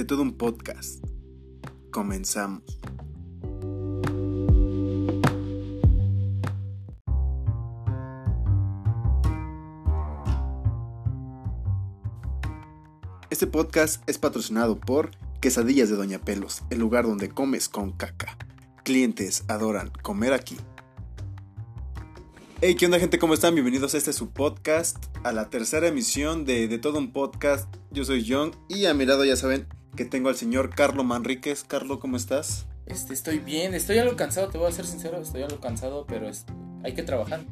de todo un podcast. Comenzamos. Este podcast es patrocinado por Quesadillas de Doña Pelos, el lugar donde comes con caca. Clientes adoran comer aquí. Hey, ¿qué onda gente? ¿Cómo están? Bienvenidos a este su podcast, a la tercera emisión de De Todo un Podcast. Yo soy John y a mi lado ya saben que tengo al señor Carlo Manríquez. Carlo, ¿cómo estás? Este, estoy bien, estoy algo cansado, te voy a ser sincero, estoy algo cansado, pero es, hay que trabajar.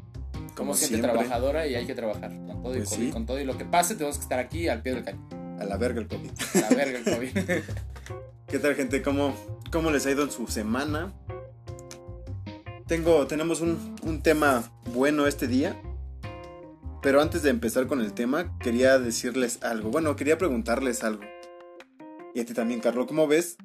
Como gente siempre. trabajadora y hay que trabajar. Con todo, y Pues COVID, sí. con todo y lo que pase, tenemos que estar aquí al pie del cañón. A la verga el COVID. La verga el COVID. ¿Qué tal gente? ¿Cómo, cómo les ha ido en su semana? Tengo, tenemos un, un tema bueno este día. Pero antes de empezar con el tema, quería decirles algo. Bueno, quería preguntarles algo. Y a ti también, Carlos, ¿cómo ves?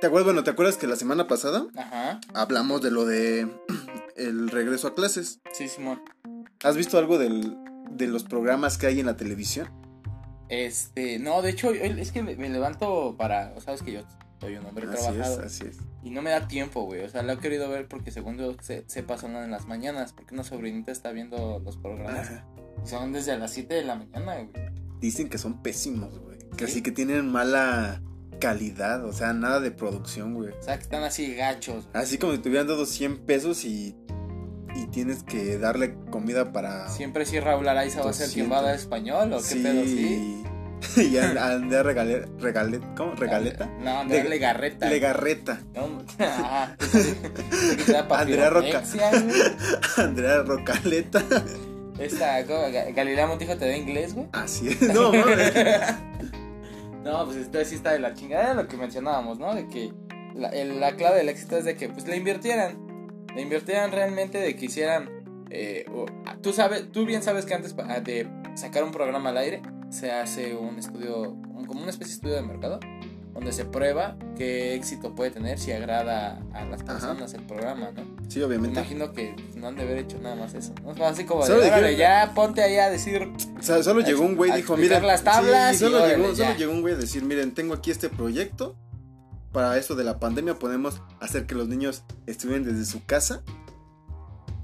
¿Te acuerdas? Bueno, ¿te acuerdas que la semana pasada Ajá, hablamos de lo de el regreso a clases? sí, Simón. ¿Has visto algo del, de los programas que hay en la televisión? Este, no, de hecho, es que me, me levanto para, sabes que yo soy un hombre Así es, trabajado así es. y no me da tiempo, güey. O sea, lo he querido ver porque según yo se, sepa son en las mañanas, porque una sobrinita está viendo los programas. Ajá. Son desde las 7 de la mañana, güey. Dicen que son pésimos, güey. ¿Sí? así que tienen mala calidad, o sea, nada de producción, güey. O sea, que están así gachos, güey. Así como si te hubieran dado 100 pesos y, y tienes que darle comida para... Siempre si Raúl Araiza va a ser quien va a dar español o qué pedo, sí. y Andrea regale, regale, ¿cómo? ¿Regaleta? No, Andrea Le- Legarreta. Legarreta. No, da Andrea Roca. Andrea Rocaleta. Esta, Galilea Montijo te da inglés, güey. Así es. No, mames. No, pues esto sí está de la chingada, lo que mencionábamos, ¿no? De que la, el- la clave del éxito es de que pues le invirtieran. Le invirtieran realmente de que hicieran. eh, o- tú sabes, tú bien sabes que antes pa- de sacar un programa al aire se hace un estudio, un- como una especie de estudio de mercado, donde se prueba qué éxito puede tener si agrada a las Ajá. personas el programa, ¿no? Sí, Me obviamente. imagino que no han de haber hecho nada más eso, ¿no? Así como de, Solo dijeron- "Órale, ya ponte ahí a decir, O sea, solo llegó un güey y dijo, miren, las tablas sí, y solo, órale, llegó, solo ya". llegó un güey a decir, miren, tengo aquí este proyecto. Para esto de la pandemia podemos hacer que los niños estudien desde su casa.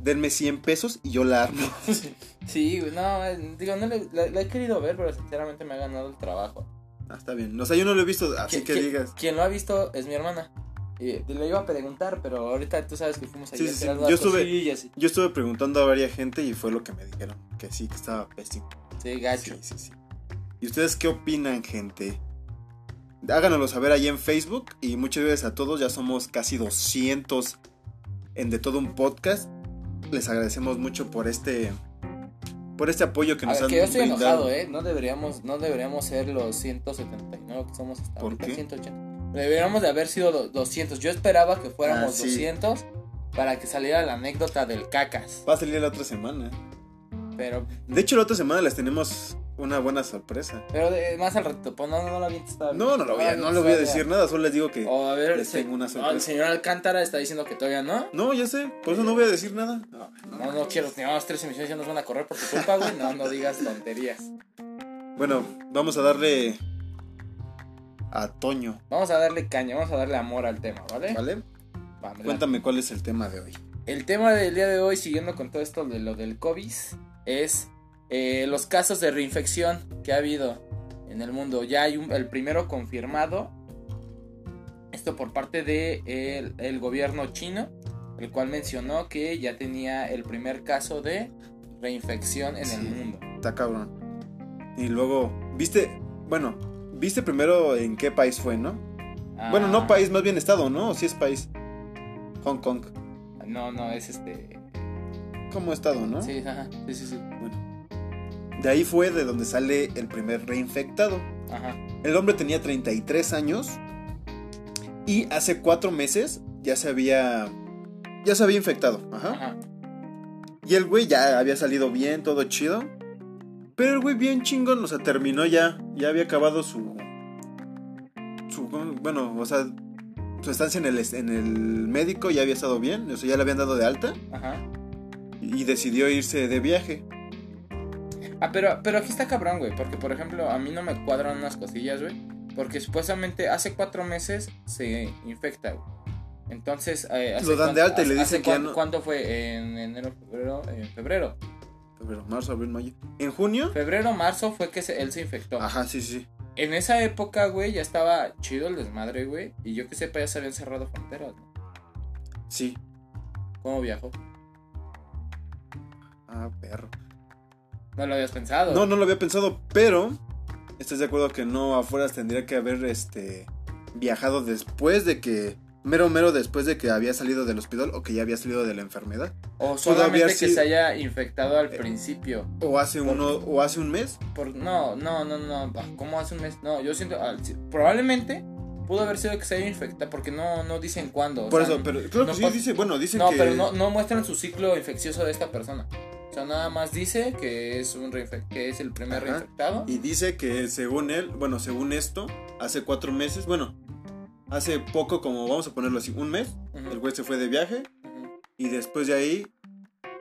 Denme 100 pesos y yo la armo. Sí, güey, no, eh, digo, no le, la, la he querido ver, pero sinceramente me ha ganado el trabajo. Ah, está bien. O sea, yo no lo he visto, así que digas. Quien lo ha visto es mi hermana. Le iba a preguntar, pero ahorita tú sabes que fuimos allí Sí, a sí, Yo estuve- Yo estuve preguntando a varias gente y fue lo que me dijeron. Que sí, que estaba pésimo. Sí, gacho. Sí, sí, sí. ¿Y ustedes qué opinan, gente? Háganoslo saber ahí en Facebook. Y muchas gracias a todos. Ya somos casi 200 en De Todo un Podcast. Les agradecemos mucho por este por este apoyo que A nos ver, han que yo estoy brindado. enojado, ¿eh? No deberíamos, no deberíamos ser los 179 que somos hasta ¿Por qué? 180. Deberíamos de haber sido do- 200. Yo esperaba que fuéramos Ah, sí. 200 para que saliera la anécdota del cacas. Va a salir la otra semana. Pero, De hecho, la otra semana les tenemos una buena sorpresa. pero más al ratito, pues no, no, no la avientes todavía. No, no lo voy a, no le avientes voy a decir nada, solo les digo que... A ver, Les se- tengo una no, sorpresa. el señor Alcántara está diciendo que todavía no. No, ya sé, por eso no voy a decir nada. No, no. No, no quiero, llevamos tres emisiones ya nos van a correr por tu culpa, güey. No, no digas tonterías. Bueno, vamos a darle a Toño, Vamos a darle caña, vamos a darle amor al tema, ¿vale? ¿vale? Vamos, Cuéntame cuál es el tema de hoy. El tema del día de hoy, siguiendo con todo esto de lo del COVID, es eh, los casos de reinfección que ha habido en el mundo. Ya hay un- el primero confirmado. Esto por parte del de el, el gobierno chino, el cual mencionó que ya tenía el primer caso de reinfección en Sí. el mundo. Está cabrón. Y luego, viste, bueno, viste primero en qué país fue, ¿no? Bueno, no Ah, país, más bien estado, ¿no? ¿O sí es país? Hong Kong. No, no, es este. Como estado, ¿no? Sí, ajá, sí, sí, sí. De ahí fue de donde sale el primer reinfectado. Ajá. El hombre tenía 33 años y hace cuatro meses ya se había, ya se había infectado. Ajá. Ajá. Y el güey ya había salido bien, todo chido. Pero el güey bien chingón, o sea, terminó ya, ya había acabado su, su, bueno, o sea, su estancia en el, en el médico ya había estado bien, o sea, ya le habían dado de alta Ajá. y decidió irse de viaje. Ah, pero, pero aquí está cabrón, güey. Porque, por ejemplo, a mí no me cuadran unas cosillas, güey. Porque supuestamente hace cuatro meses se infecta, güey. Entonces, eh, ¿hace Lo dan de alta y le dicen que ya no- ¿Cuánto fue? ¿En enero, febrero? En febrero. Febrero, marzo, abril, mayo. ¿En junio? Febrero, marzo fue que se- él se infectó. Ajá, sí, sí. En esa época, güey, ya estaba chido el desmadre, güey. Y yo que sepa, ya se habían cerrado fronteras, ¿no? Sí. ¿Cómo viajó? Ah, perro. No lo habías pensado. No, no lo había pensado, pero ¿estás de acuerdo que no afuera tendría que haber este viajado después de que mero mero después de que había salido del hospital o que ya había salido de la enfermedad O solamente que sido- se haya infectado al Eh, principio. o hace Por- uno o hace un mes? Por, no, no, no, no. ¿Cómo hace un mes? No, yo siento. sí, probablemente pudo haber sido que se haya infectado porque no, no dicen cuándo. o Por sea, eso, pero creo que no sí pa- dice, bueno, dicen No, que pero no, no muestran su ciclo infeccioso de esta persona. O sea, nada más dice que es un que es el primer Ajá. reinfectado. y dice que según él, bueno, según esto, hace cuatro meses, bueno, hace poco como vamos a ponerlo así, un mes, el güey se fue de viaje y después de ahí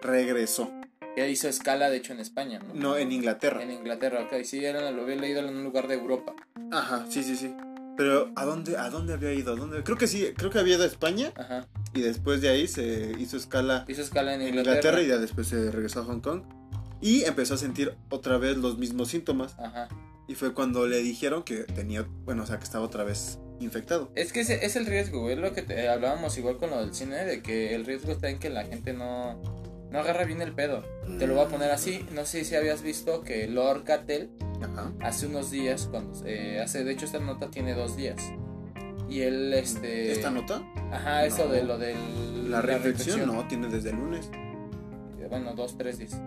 regresó. Ya hizo escala, de hecho, en España, ¿no? No, en Inglaterra. En Inglaterra, ok. Sí, era, lo había leído en un lugar de Europa. Ajá, sí, sí, sí. Pero ¿a dónde, a dónde había ido? ¿A dónde? Creo que sí, creo que había ido a España Ajá. y después de ahí se hizo escala Hizo escala en en Inglaterra. Inglaterra y ya después se regresó a Hong Kong y empezó a sentir otra vez los mismos síntomas Ajá. Y fue cuando le dijeron que tenía, bueno, o sea, que estaba otra vez infectado. Es que ese es el riesgo. Es lo que te- hablábamos igual con lo del cine, de que el riesgo está en que la gente no, no agarra bien el pedo. Te lo voy a poner así. No sé si habías visto que Lord Cattell hace unos días, cuando se hace, de hecho esta nota tiene dos días. Y él, este... ¿Esta nota? Ajá, eso de lo del... La reinfección no, tiene desde el lunes. Bueno, dos, tres días.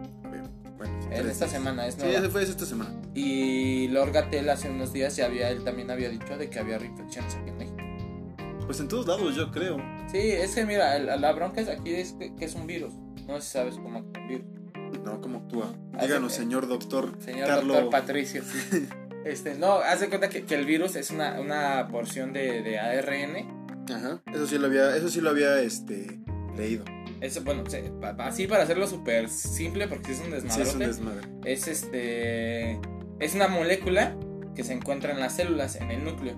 Bueno, sí, En esta días. semana es Sí, nueva. ese fue esta semana. Y Lord Gatel hace unos días ya había, él también había dicho de que había reinfecciones aquí en México. Pues en todos lados yo creo. Sí, es que mira, el- la bronca es aquí es que, que es un virus. No sé si sabes cómo actúa un virus. No, ¿cómo actúa? Hace- Díganos, señor doctor. Señor doctor Patricio. Este, no, haz de cuenta que, que el virus es una, una porción de, de ARN. Ajá. Eso sí lo había, eso sí lo había este leído. Eso, bueno, así para hacerlo súper simple, porque es un Sí, desmadrote. es un desmadre. es este es una molécula que se encuentra en las células en el núcleo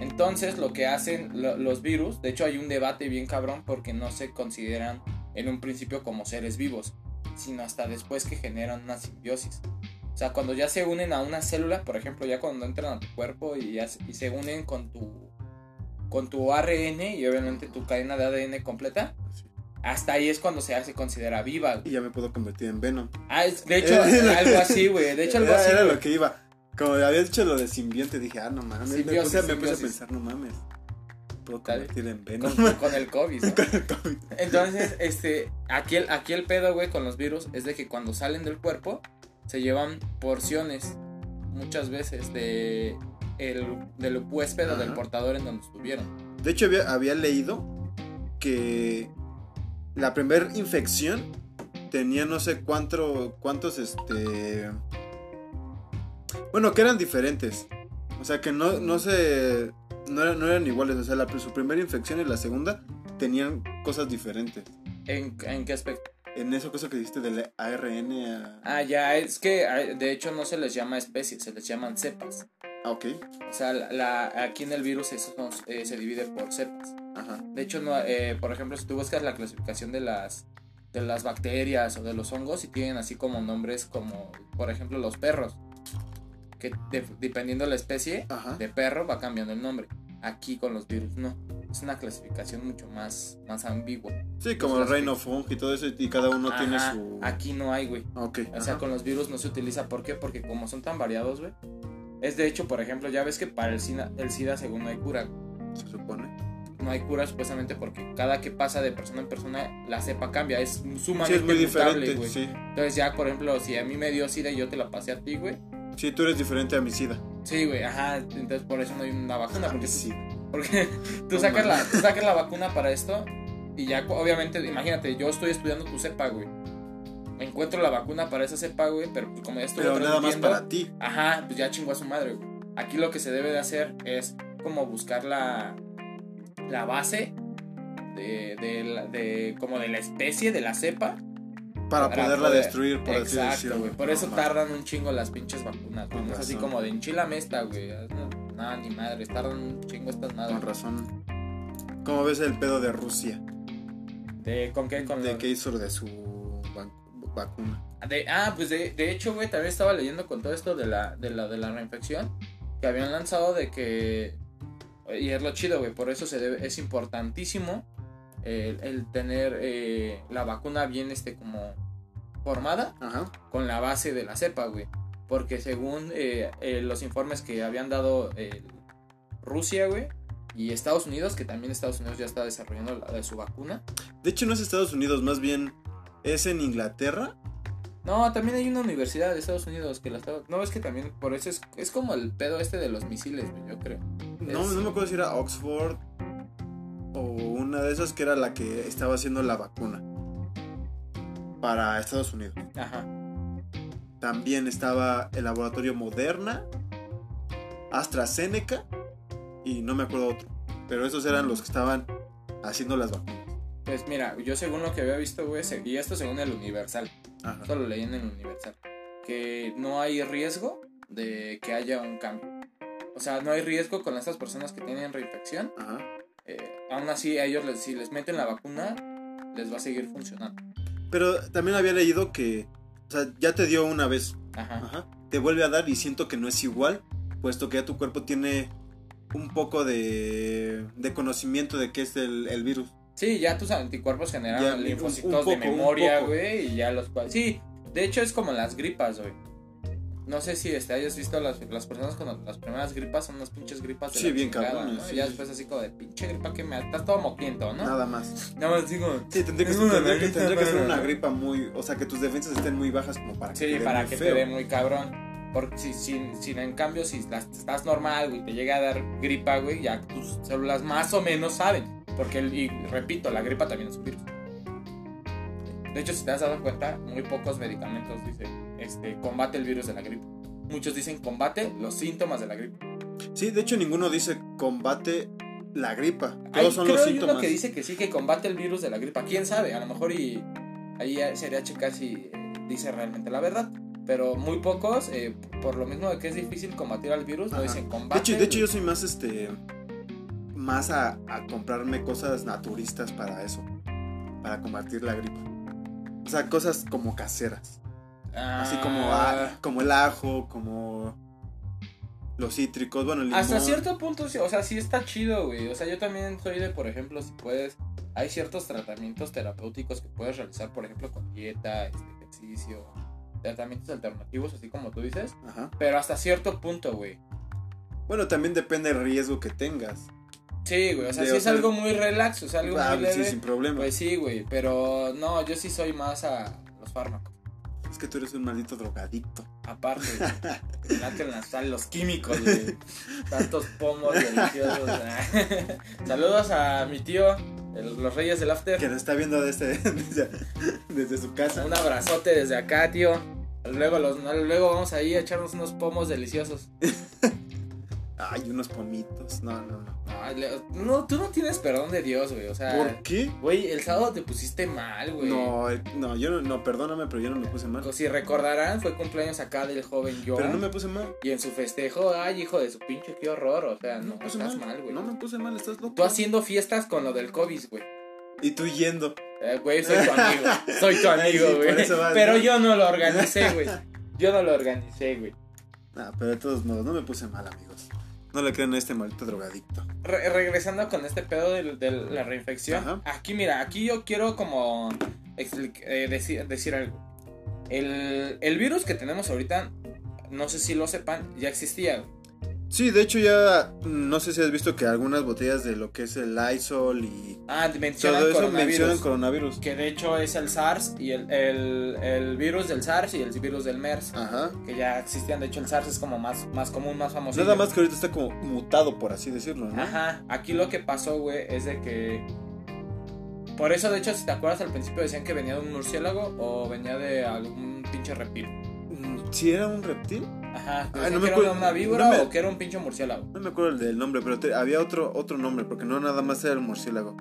entonces lo que hacen lo- los virus de hecho hay un debate bien cabrón porque no se consideran en un principio como seres vivos sino hasta después que generan una simbiosis o sea cuando ya se unen a una célula por ejemplo ya cuando entran a tu cuerpo y, ya se- y se unen con tu con tu ARN y obviamente tu cadena de ADN completa Sí. Hasta ahí es cuando se hace considera viva güey. Y ya me puedo convertir en Venom. Ah, es- de hecho, algo así, güey. De hecho, algo era, así. era güey. lo que iba. Como había dicho lo de simbionte, dije, ah, no mames. me, Simbiosis, puse, me puse a pensar, no mames. Puedo convertir en Venom. Con, con el COVID, ¿no? Con el COVID. Entonces, este, aquí el, aquí el pedo, güey, con los virus es de que cuando salen del cuerpo se llevan porciones, muchas veces, de el, del huésped o del portador en donde estuvieron. De hecho, había, había leído que la primera infección tenía no sé cuánto, cuántos, este... Bueno, que eran diferentes. O sea, que no, no se... No eran, no eran iguales. O sea, la, su primera infección y la segunda tenían cosas diferentes. ¿En, en qué aspecto? En eso, eso que dijiste del ARN a... Ah, ya, es que ah, de hecho no se les llama especies, se les llaman cepas. Ah, ok. O sea, la, la- aquí en el virus eso eh, se divide por cepas. Ajá. De hecho, no, eh, por ejemplo, si tú buscas la clasificación de las, de las bacterias o de los hongos, y tienen así como nombres como, por ejemplo, los perros. Que de- dependiendo de la especie Ajá. de perro va cambiando el nombre. Aquí con los virus no. Es una clasificación mucho más, más ambigua. Sí, como el reino fung y todo eso, y cada uno tiene su... Aquí no hay, güey. Ah, Ok. O sea, con los virus no se utiliza. ¿Por qué? Porque como son tan variados, güey. Es de hecho, por ejemplo, ya ves que para el SIDA, el SIDA según no hay cura. Se supone. no hay cura supuestamente porque cada que pasa de persona en persona la cepa cambia, es Sí, sumamente es muy mutable, diferente, güey. sí. Entonces ya, por ejemplo, si a mí me dio SIDA y yo te la pasé a ti, güey. Sí, tú eres diferente a mi SIDA. Sí, güey, ajá, entonces por eso no hay una vacuna, porque, SIDA. porque tú No sacas la, tú sacas la vacuna para esto y ya obviamente, imagínate, yo estoy estudiando tu cepa, güey. Encuentro la vacuna para esa cepa, güey, pero pues como ya estuve Pero nada más para ti. Ajá, pues ya chingó a su madre, güey. Aquí lo que se debe de hacer es como buscar la, la base de, de, la- de- como de la especie, de la cepa. Para poderla poder- destruir, por así Exacto, decirlo. güey. Por eso tardan un chingo las pinches vacunas, güey. Con No es así razón. como de enchilame esta, güey. No, No, ni madre, tardan un chingo estas madres. Con razón. ¿Cómo ves el pedo de Rusia? ¿De con qué? Con ¿De los- qué hizo de su vac- vacuna? De- ah, pues de, de hecho, güey, también estaba leyendo con todo esto de la, de la, de la reinfección. Que habían lanzado de que. Y es lo chido, güey. Por eso se debe, es importantísimo el, el tener eh, la vacuna bien este como formada Ajá. con la base de la cepa, güey. Porque según eh, eh, los informes que habían dado Rusia, güey, y Estados Unidos, que también Estados Unidos ya está desarrollando la de su vacuna. De hecho, no es Estados Unidos, más bien es en Inglaterra. No, también hay una universidad de Estados Unidos que la está... No, es que también por eso es, es como el pedo este de los misiles, yo creo. No, Es- no me acuerdo si era Oxford o una de esas que era la que estaba haciendo la vacuna para Estados Unidos. Ajá. También estaba el laboratorio Moderna, AstraZeneca y no me acuerdo otro. Pero esos eran los que estaban haciendo las vacunas. Pues mira, yo según lo que había visto, güey, y esto según el Universal, Ajá. esto lo leí en el Universal, que no hay riesgo de que haya un cambio. O sea, no hay riesgo con estas personas que tienen reinfección. Ajá. eh, aún así, a ellos, les- si les meten la vacuna, les va a seguir funcionando. Pero también había leído que, o sea, ya te dio una vez, Ajá. ajá, te vuelve a dar y siento que no es igual, puesto que ya tu cuerpo tiene un poco de, de conocimiento de qué es el, el virus. Sí, ya tus anticuerpos generan linfocitos de memoria, güey, y ya los cuales. Sí, de hecho es como las gripas, güey. No sé si este, hayas visto las, las personas con las primeras gripas son unas pinches gripas de Sí, la bien chingada, cabrones, ¿no? sí. Y ya después así como de pinche gripa que me estás todo moquiento, ¿no? Nada más. Nada más digo. Sí, tendría que, tendría que, tendría que ser una gripa muy, o sea, que tus defensas estén muy bajas como para que Sí, te dé para muy que feo. te dé muy cabrón. Porque si, si, si en cambio, si las- estás normal, güey, te llega a dar gripa, güey, ya tus células más o menos saben. Porque, y repito, la gripa también es un virus. De hecho, si te has dado cuenta, muy pocos medicamentos dicen, este, combate el virus de la gripe. Muchos dicen combate los síntomas de la gripe. Sí, de hecho ninguno dice combate la gripa. Todos Hay, son creo los hay síntomas. uno que dice que sí, que combate el virus de la gripa. ¿Quién sabe? A lo mejor y ahí sería checar si eh, dice realmente la verdad. Pero muy pocos, eh, por lo mismo de que es difícil combatir al virus, no Ajá. dicen De combate. hecho, de hecho yo soy más este más a, a comprarme cosas naturistas para eso, para combatir la gripa. O sea, cosas como caseras, así como Ah, a- como el ajo, como los cítricos, bueno, el limón. Hasta cierto punto, o sea, sí está chido, güey. O sea, yo también soy de, por ejemplo, si puedes, hay ciertos tratamientos terapéuticos que puedes realizar, por ejemplo, con dieta, este, ejercicio, tratamientos alternativos, así como tú dices. Ajá. Pero hasta cierto punto, güey. Bueno, también depende del riesgo que tengas. Sí, güey, o sea, De- o es algo muy relax, o sea, algo Ah, muy sí, leve, sin problema. pues sí, güey. Pero no, yo sí soy más a los fármacos. Es que tú eres un maldito drogadicto. Aparte, güey, sal, los químicos, güey. Tantos pomos deliciosos. Saludos a mi tío, el- los reyes del after. Que nos está viendo desde, desde, desde su casa. Un abrazote desde acá, tío. Luego, los, luego vamos ahí a echarnos unos pomos deliciosos. Ay, unos pomitos. No, no, no. Le- no, tú no tienes perdón de Dios, güey. O sea, ¿Por qué? güey, el sábado te pusiste mal, güey. No, eh, no, yo no, no, perdóname, pero yo no me puse mal. Si recordarán, fue cumpleaños acá del joven Joan. Pero no me puse mal. Y en su festejo, ay, hijo de su pinche, qué horror. O sea, no, me puse estás mal. güey. No me puse mal, estás loco. Tú haciendo fiestas con lo del COVID, güey. Y tú yendo. Eh, Güey, soy tu amigo. Soy tu Ay, amigo, sí, güey. vas, Pero ¿no? yo no lo organicé, güey. Yo no lo organicé, güey. Ah, pero de todos modos, no me puse mal, amigos. No le crean a este maldito drogadicto. Re- regresando con este pedo de, de la reinfección. Ajá. Aquí, mira, aquí yo quiero como eh, decir, decir algo. El, el virus que tenemos ahorita, no sé si lo sepan, ya existía. Sí, de hecho ya, no sé si has visto que algunas botellas de lo que es el Lysol y Ah, mencionan todo eso coronavirus. mencionan coronavirus. Que de hecho es el SARS y el, el, el virus del SARS y el virus del MERS. Ajá. Que ya existían. De hecho, el SARS es como más, más común, más famoso. Nada más que ahorita está como mutado, por así decirlo, ¿no? Ajá, aquí lo que pasó, güey, es de que. Por eso, de hecho, si te acuerdas al principio decían que venía de un murciélago o venía de algún pinche reptil. Mm, ¿Sí era un reptil? Ajá, Ay, decían no me acuerdo- era una víbora no me- o que era un pinche murciélago. No me acuerdo el del nombre, pero te- había otro, otro nombre, porque no nada más era el murciélago.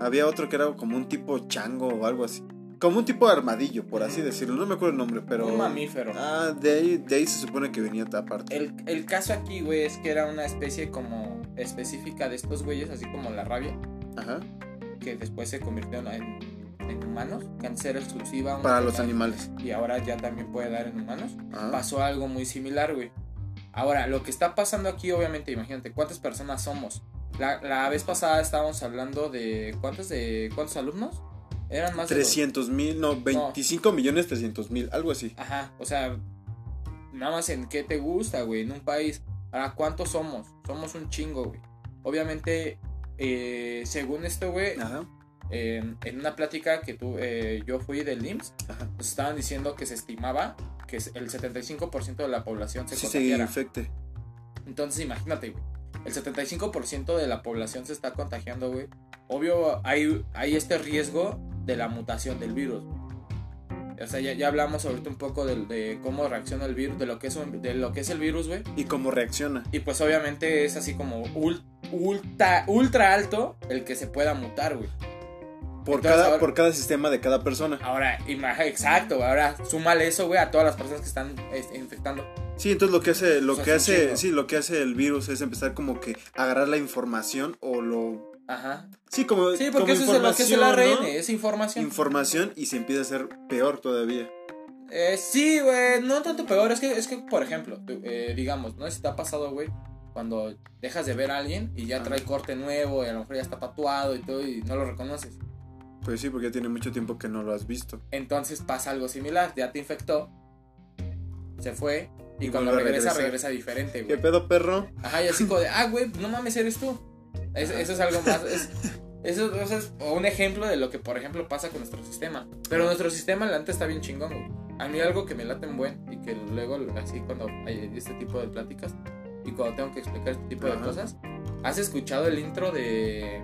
Había otro que era como un tipo chango o algo así. como un tipo de armadillo, por así decirlo. No me acuerdo el nombre, pero. Un mamífero. Ah, de ahí, de ahí se supone que venía esta parte. El, el caso aquí, güey, es que era una especie como específica de estos güeyes, así como la rabia, Ajá. que después se convirtió en, en humanos, que antes era exclusiva. Para los animales. Y ahora ya también puede dar en humanos. Ajá. Pasó algo muy similar, güey. Ahora, lo que está pasando aquí, obviamente, imagínate, ¿cuántas personas somos? La, la vez pasada estábamos hablando de. ¿Cuántos de cuántos alumnos? Eran más de. dos- 300 mil, no, 25 millones 300 mil, algo así. Ajá, o sea, nada más en qué te gusta, güey, en un país. Ahora, ¿cuántos somos? Somos un chingo, güey. Obviamente, eh, según esto, güey, Ajá. Eh, en una plática que tú, eh, yo fui del IMSS, nos estaban diciendo que se estimaba que el 75% de la población se Sí, contagiara. infecte. Entonces, imagínate, güey. El 75% de la población se está contagiando, güey. Obvio, hay, hay este riesgo de la mutación del virus. O sea, ya, ya hablamos ahorita un poco de, de cómo reacciona el virus, de lo que es, un- de lo que es el virus, güey. ¿Y cómo reacciona? Y pues obviamente es así como ul- ultra, ultra alto el que se pueda mutar, güey. Por, Entonces, cada, ahora- por cada sistema de cada persona. Ahora, exacto, ahora súmale eso, güey, a todas las personas que están infectando. Sí, entonces lo que hace, lo que hace, sí, lo que hace el virus es empezar como que agarrar la información o lo, Ajá. sí, como, Sí, como porque eso es lo que es el ARN, ¿no? es información. Información y se empieza a hacer peor todavía. Eh, sí, güey, no tanto peor, es que, es que por ejemplo, eh, digamos, ¿no? Si te ha pasado, güey, cuando dejas de ver a alguien y ya trae corte nuevo y a lo mejor ya está tatuado y todo y no lo reconoces. Pues sí, porque ya tiene mucho tiempo que no lo has visto. Entonces pasa algo similar, ya te infectó, se fue y, Y cuando regresa, regresa diferente, ¿Qué güey. pedo, perro? Ajá, y así como de, ah, güey, no mames, eres tú. Es- eso es algo más, es- eso, eso es un ejemplo de lo que, por ejemplo, pasa con nuestro sistema. Pero nuestro sistema, la está bien chingón, güey. A mí algo que me late en buen y que luego, así cuando hay este tipo de pláticas y cuando tengo que explicar este tipo de Ajá. cosas, ¿has escuchado el intro de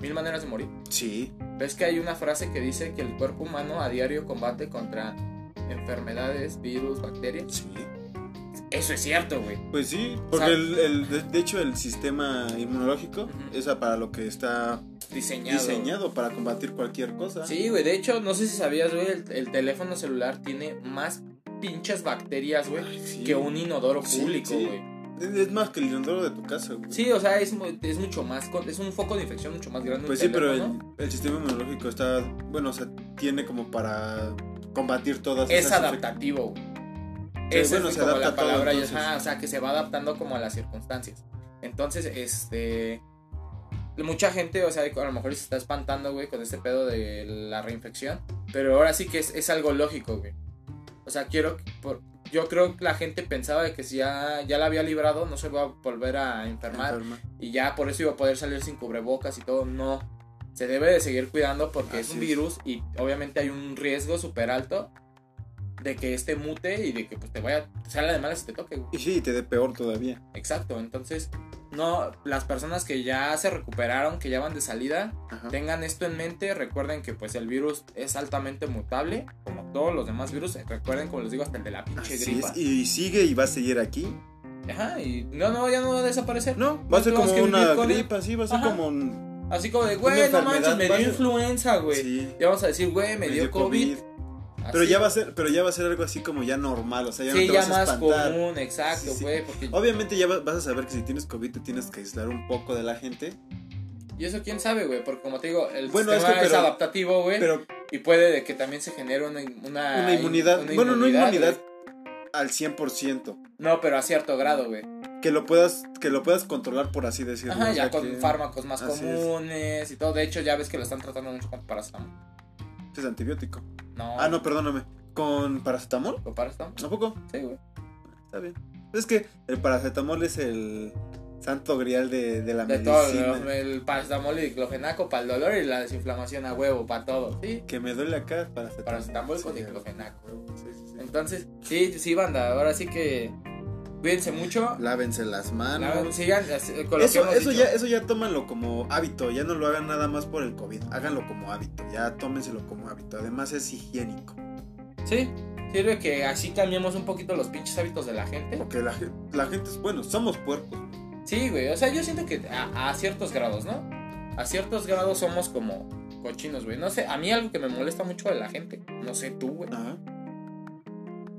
Mil Maneras de Morir? Sí. ¿Ves que hay una frase que dice que el cuerpo humano a diario combate contra enfermedades, virus, bacterias? Sí. Eso es cierto, güey. Pues sí, porque el, el- de, hecho el sistema inmunológico Ujú. es para lo que está Diseñado. diseñado para combatir cualquier cosa. Sí, güey. De hecho, no sé si sabías, güey, el, el teléfono celular tiene más pinches bacterias, güey, sí. que un inodoro Sí, público, sí. güey. Es- Es más que el inodoro de tu casa, güey. Sí, o sea, es, es mucho más, es un foco de infección mucho más grande. Pues sí, pero el, sistema inmunológico está, bueno, o sea, tiene como para combatir todas es esas adaptativo, güey. Sí, bueno, es se como adapta la todo, palabra, ajá, o sea, que se va adaptando como a las circunstancias. Entonces, este... Mucha gente, o sea, a lo mejor se está espantando, güey, con este pedo de la reinfección. Pero ahora sí que es, es algo lógico, güey. O sea, quiero... por- yo creo que la gente pensaba de que si ya, ya la había librado, no se va a volver a enfermar. enferma. Y ya por eso iba a poder salir sin cubrebocas y todo. No. Se debe de seguir cuidando porque es un es. virus y obviamente hay un riesgo súper alto de que este mute y de que pues te vaya, salga de malas y te toque. Y sí, te dé peor todavía. Exacto. Entonces, no, las personas que ya se recuperaron, que ya van de salida, Ajá. tengan esto en mente. Recuerden que pues el virus es altamente mutable, como todos los demás virus. Recuerden, como les digo, hasta el de la pinche Así gripa. es, y sigue y va a seguir aquí. Ajá, y no, no, ya no va a desaparecer. No, va a ser como una gripa, sí, va a ser Ajá. como un... Así como de, güey, no manches, me dio influenza, güey. Sí. Y vamos a decir, güey, me, dio COVID. Pero ya va a ser, pero ya va a ser algo así como ya normal, o sea, ya sí, no te ya vas a más espantar. común, exacto, Sí, güey. Porque... Obviamente ya va- vas a saber que si tienes COVID te tienes que aislar un poco de la gente, Y eso quién sabe, güey. Porque como te digo, el Bueno, sistema es que, es, pero- adaptativo, güey. pero Y puede de que también se genere una, una, una inmunidad, una bueno, no inmunidad güey. al 100%, No, pero a cierto grado, güey. que lo puedas que lo puedas controlar por así decirlo. Ajá, ya con que fármacos más así es. comunes y todo. De hecho, ya ves que lo están tratando mucho con paracetamol. es antibiótico. No. Ah, no, perdóname. ¿Con paracetamol? ¿Con paracetamol? ¿A poco? Sí, güey. Está bien. Es que el paracetamol es el santo grial de, de la De todo, medicina. lo- el paracetamol y diclofenaco para el dolor y la desinflamación a huevo, para todo. Sí, Que me duele acá, paracetamol. paracetamol con Sí, diclofenaco. sí, sí, sí. Entonces, sí, sí, banda, ahora sí que cuídense mucho. Lávense las manos. La- sigan así, con lo que Eso, hemos eso, dicho. ya, eso ya tómanlo como hábito, ya no lo hagan nada más por el COVID, háganlo como hábito, ya tómenselo como hábito, además es higiénico, Sí, sirve que así cambiemos un poquito los pinches hábitos de la gente. porque la, la gente es bueno, somos puercos, Sí, güey, o sea, yo siento que a, a ciertos grados, ¿no? A ciertos grados somos como cochinos, güey. No sé, a mí algo que me molesta mucho de la gente, no sé tú, güey. Ajá.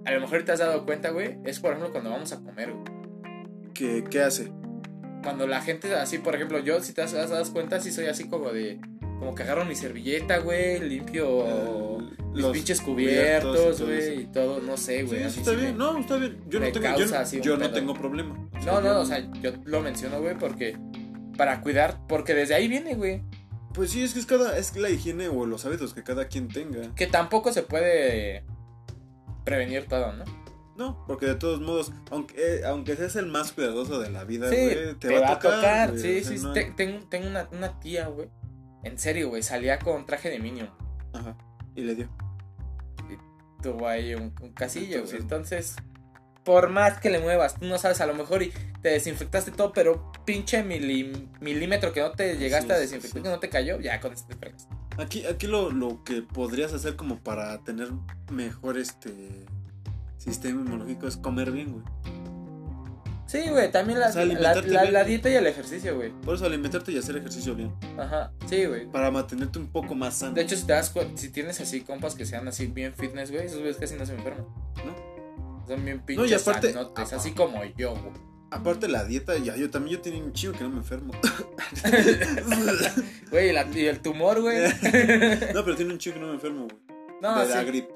A lo mejor te has dado cuenta, güey, es por ejemplo cuando vamos a comer, güey. ¿Qué, qué hace? Cuando la gente así, por ejemplo, yo si te has, dado cuenta, sí soy así como de... Como que agarro mi servilleta, güey, limpio El- mis los pinches cubiertos güey, y todo, no sé, güey. sí, está bien. me- No, está bien. Yo no tengo, yo, yo no tengo problema. O sea, No, no, yo- o sea, yo lo menciono, güey, porque... Para cuidar, porque desde ahí viene, güey. Pues sí, es que es cada. Es la higiene o los hábitos que cada quien tenga. Que tampoco se puede prevenir todo, ¿no? No, porque de todos modos, aunque, eh, aunque seas el más cuidadoso de la vida, Sí, güey, te, va, a tocar. güey, Sí, o sea, sí, no- te- tengo, tengo una, una tía, güey. En serio, güey, salía con traje de Minion. Ajá. Y le dio. Tuvo ahí un, un casillo, güey. Entonces, por más que le muevas, tú no sabes, a lo mejor y te desinfectaste todo, pero pinche mili- milímetro que no te llegaste Sí, a desinfectar, sí. que no te cayó, ya con eso te fregas. Aquí, aquí lo, lo que podrías hacer como para tener mejor este sistema inmunológico es comer bien, güey. Sí, güey, también la, O sea, la, dieta y el ejercicio, güey. Por eso alimentarte y hacer ejercicio bien. Ajá, sí, güey. Para mantenerte un poco más sano. De hecho, si te das si tienes así compas que sean así bien fitness, güey, esos güeyes casi no se enferman. ¿no? Son bien No, pinches y aparte- sanotes, así como yo, güey. Aparte la dieta, ya yo también yo tenía un chingo que no me enfermo. Güey, y, el tumor, güey. no, pero tiene un chingo que no me enfermo, güey. No, de sí. la gripe.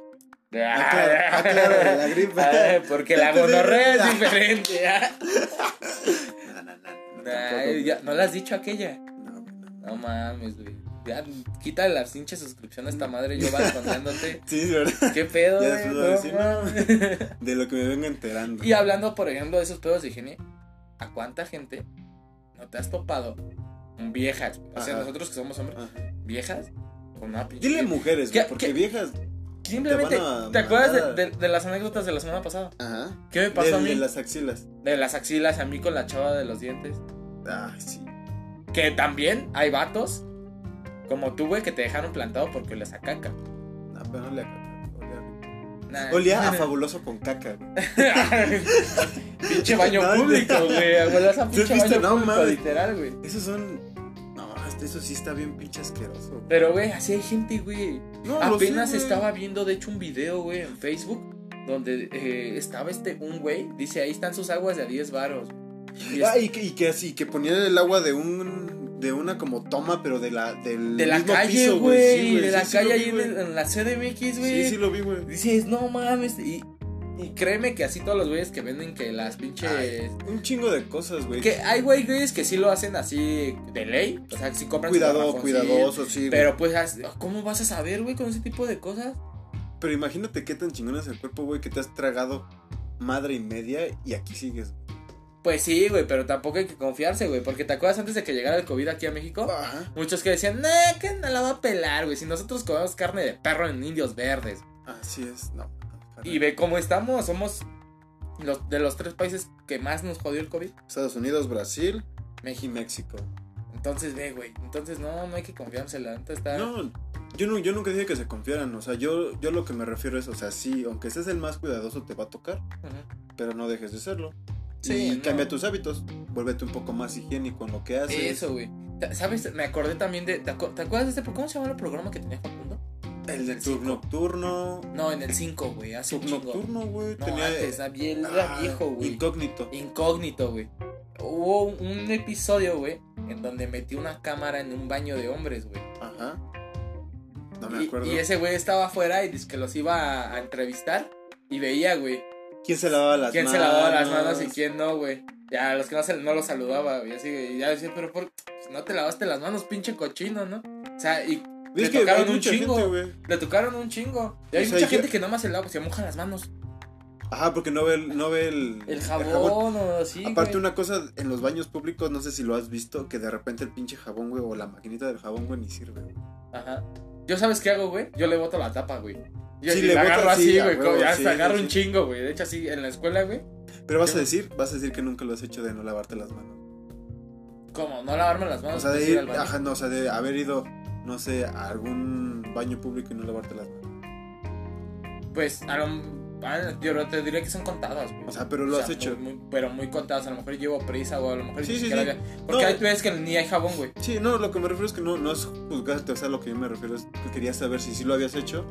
Ah, Ah, claro, ah, de la gripe. Ah, porque la gonorrea es diferente. ah. No, no, no, no, ¿No la has dicho aquella? No, güey, no. No mames, güey. Ya, quita las pinches suscripciones a esta madre, yo balconeándote. Sí, verdad. ¿Qué pedo, Ya después No decir. De lo que me vengo enterando. Y hablando, por ejemplo, de esos pedos de higiene, ¿a cuánta gente no te has topado? Viejas, o sea, Ajá. nosotros que somos hombres, Ajá. viejas, con una pinche. Dile mujeres, ¿Qué- porque qué? viejas. Simplemente, te van a ¿te acuerdas de, mandar. de- de las anécdotas de la semana pasada? Ajá. ¿Qué me pasó de, a mí? de las axilas. De las axilas, a mí con la chava de los dientes. Ay, sí. Que también hay vatos, como tú, güey, que te dejaron plantado porque olías a caca. No, pero no olía a caca. Olía a- Nah. Olía a fabuloso con caca, pinche baño público, güey. Olías a ¿Sí pinche baño No, público, mames. literal, güey. Esos son. No, eso sí está bien pinche asqueroso. Pero, güey, así hay gente, güey. No, sé, Apenas estaba viendo, de hecho, un video, güey, en Facebook, donde eh, estaba este, un güey, dice, ahí están sus aguas de a 10 varos. Y es- Ah, y que, y que así, que ponían el agua de un. De una como toma, pero de la. Del de la mismo calle, piso, güey, Sí, de la sí calle ahí en, la CDMX, güey. Sí, sí lo vi, güey. Dices, no mames, y, y créeme que así todos los güeyes que venden que las pinches... Ay, un chingo de cosas, güey. Que hay güey, güeyes que sí lo hacen así de ley, o sea, que sí compran Cuidado, cuidadoso, sí. Pero pues, ¿cómo vas a saber, güey, con ese tipo de cosas? Pero imagínate qué tan chingón es el cuerpo, güey, que te has tragado madre y media y aquí sigues. Pues sí, güey, pero tampoco hay que confiarse, güey, porque te acuerdas antes de que llegara el COVID aquí a México, Ajá. muchos que decían, nah, que no la va a pelar, güey, si nosotros comemos carne de perro en indios verdes. Así es, no. Y ve cómo estamos, somos los de los tres países que más nos jodió el COVID, Estados Unidos, Brasil y México. México. Entonces, ve, güey, entonces no, no hay que confiarse, la neta está... No, yo, no, yo nunca dije que se confiaran. O sea, yo, yo lo que me refiero es, o sea, sí, aunque seas el más cuidadoso, te va a tocar, Ujú. pero no dejes de serlo. Sí, y no. cambia tus hábitos. Vuélvete un poco más higiénico en lo que haces. Eso, güey. ¿Sabes? Me acordé también de. ¿Te, acu- te acuerdas de este? ¿Cómo se llama el programa que tenía Facundo? El del El cinco. nocturno. No, en el 5, güey. Hace un. Nocturno, güey. No, tenía. antes, bien- era Ah, viejo, güey. Incógnito. Incógnito, güey. Hubo un, episodio, güey, en donde metió una cámara en un baño de hombres, güey. Ajá. No me Y, acuerdo. y ese güey estaba afuera y dice que los iba a, a entrevistar y veía, güey, ¿Quién se lavaba las quién manos? se lavaba las manos y quién no, güey. Ya, los que no, se, no los saludaba, güey. Así, y ya decía, pero por, pues, no te lavaste las manos, pinche cochino, ¿no? O sea, y le tocaron un chingo. Le tocaron un chingo. Y hay O sea, mucha yo- gente que nada más se lava, se moja las manos. Ajá, porque no ve el, no ve el, El jabón, o así. Aparte, güey. una cosa en los baños públicos, no sé si lo has visto, que de repente el pinche jabón, güey, o la maquinita del jabón, güey, ni sirve, güey. Ajá. ¿Yo sabes qué hago, güey? Yo le boto la tapa, güey. Yo Sí, y le agarro sí, así, güey. ya hasta agarro un chingo, güey. De hecho, así en la escuela, güey. Pero vas Yo- a decir, vas a decir que nunca lo has hecho de no lavarte las manos. ¿Cómo? No lavarme las manos. O sea, de ir ir, al baño? ajá, no, o sea, de haber ido, no sé, a algún baño público y no lavarte las manos. Pues, a lo- yo te diría que son contadas, güey. O sea, pero lo O has hecho. muy- pero muy contadas. A lo mejor llevo prisa o a lo mejor Sí, sí, sí. Porque No. hay veces que ni hay jabón, güey. Sí, no, lo que me refiero es que no, no es juzgarte, o sea, lo que yo me refiero es que quería saber si sí lo habías hecho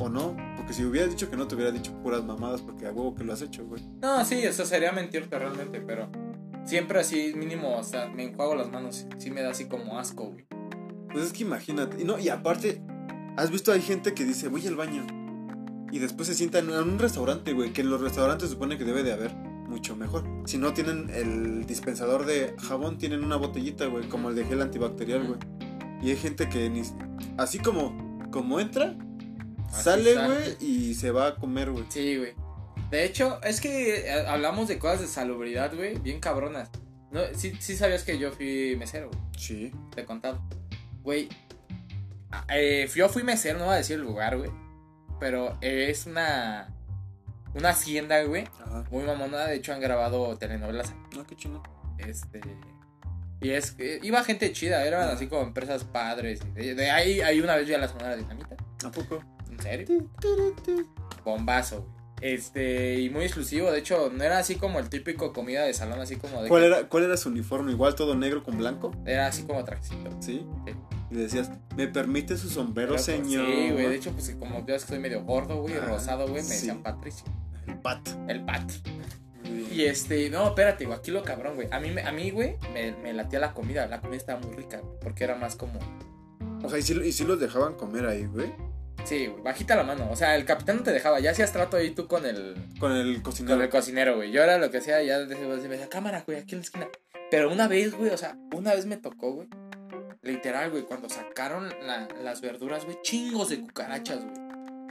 o no. Porque si hubieras dicho que no, te hubiera dicho puras mamadas porque a huevo que lo has hecho, güey. No, sí, eso sería mentirte realmente, pero siempre así, mínimo, o sea, me enjuago las manos. Sí me da así como asco, güey. Pues es que imagínate. Y no, y aparte, has visto hay gente que dice, voy al baño. Y después se sienta en un restaurante, güey. Que en los restaurantes se supone que debe de haber mucho mejor. Si no tienen el dispensador de jabón, tienen una botellita, güey. Como el de gel antibacterial, güey. Y hay gente que ni. Así como, como entra, Así sale, güey, y se va a comer, güey. Sí, güey. De hecho, es que eh, hablamos de cosas de salubridad, güey, bien cabronas. No, sí, sí sabías que yo fui mesero, güey. Sí. Te he contado. Güey, ah, eh, yo fui mesero, no voy a decir el lugar, güey. Pero es una. Una hacienda, güey. Ajá. Muy mamona. De hecho, han grabado telenovelas. No, qué chino. Este. Y es que iba gente chida, eran así como empresas padres. de ahí, ahí una vez vi a la Sonora Dinamita. ¿A poco? ¿En serio? Bombazo, güey. Este, y muy exclusivo. De hecho, no era así como el típico comida de salón, así como de. ¿Cuál que- era, ¿Cuál era su uniforme? ¿Igual todo negro con blanco? Era así como trajecito. ¿Sí? Sí. Y le decías, ¿me permite su sombrero, Pero, señor? Sí, güey. De hecho, pues como yo soy medio gordo, güey, Ah, rosado, güey, me sí. decían Patricio. El pat. El Pat. Y este, no, espérate, güey, aquí lo cabrón, güey. A mí, me- a mí güey, me, me latía la comida. La comida estaba muy rica, güey, porque era más como. O sea, ¿y si, y si los dejaban comer ahí, güey? Sí, güey, bajita la mano. O sea, el capitán no te dejaba. Ya hacías trato ahí tú con el, Con el cocinero. con el cocinero, güey. Yo era lo que hacía, ya decía, me decía, cámara, güey, aquí en la esquina. Pero una vez, güey, o sea, una vez me tocó, güey. Literal, güey, cuando sacaron la- las verduras, güey, chingos de cucarachas, güey.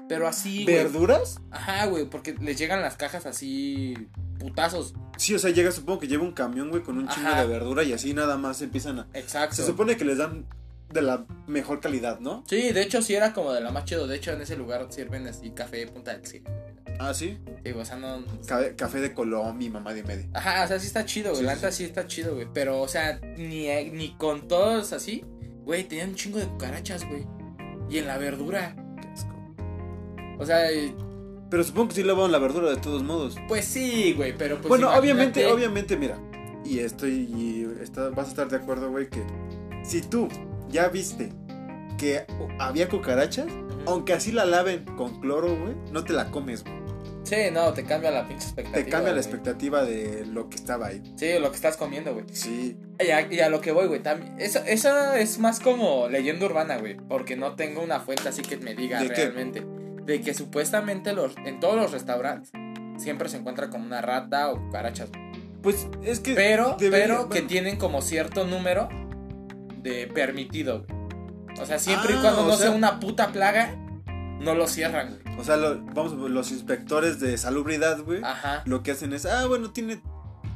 Pero así, güey. ¿Verduras? Ajá, güey, porque les llegan las cajas así, putazos. Sí, o sea, llega, supongo que lleva un camión, güey, con un chingo Ajá. de verdura y así nada más empiezan a... Exacto. Se supone que les dan de la mejor calidad, ¿no? Sí, de hecho sí era como de la más chido. De hecho, en ese lugar sirven así café punta del cielo. Ah, sí. Digo, o sea, no. Ca- café de Colombia y mamá de media. Ajá, o sea, sí está chido, güey. Sí, la sí, neta sí está chido, güey. Pero, o sea, ni, ni con todos así, güey, tenían un chingo de cucarachas, güey. Y en la verdura. O sea, eh, Pero supongo que sí lavaban la verdura de todos modos. pues sí, güey, pero pues. bueno, imagínate- obviamente, obviamente, mira. Y estoy. y está- vas a estar de acuerdo, güey, que si tú ya viste que había cucarachas, aunque así la laven con cloro, güey, no te la comes, güey. Sí, no, te cambia la pinche expectativa. Te cambia la expectativa de lo que estaba ahí. Sí, lo que estás comiendo, güey. Sí. Y a, y a lo que voy, güey, también. Eso, eso es más como leyenda urbana, güey. Porque no tengo una fuente así que me diga ¿De qué? realmente. De que supuestamente los, en todos los restaurantes siempre se encuentra como una rata o cucarachas. güey. Pues es que. Pero, debería- pero que tienen como cierto número de permitido, güey. O sea, siempre y Ah, cuando no sea- sea una puta plaga, no lo cierran, güey. O sea, lo- vamos, los inspectores de salubridad, güey, Ajá. lo que hacen es, ah, bueno, tiene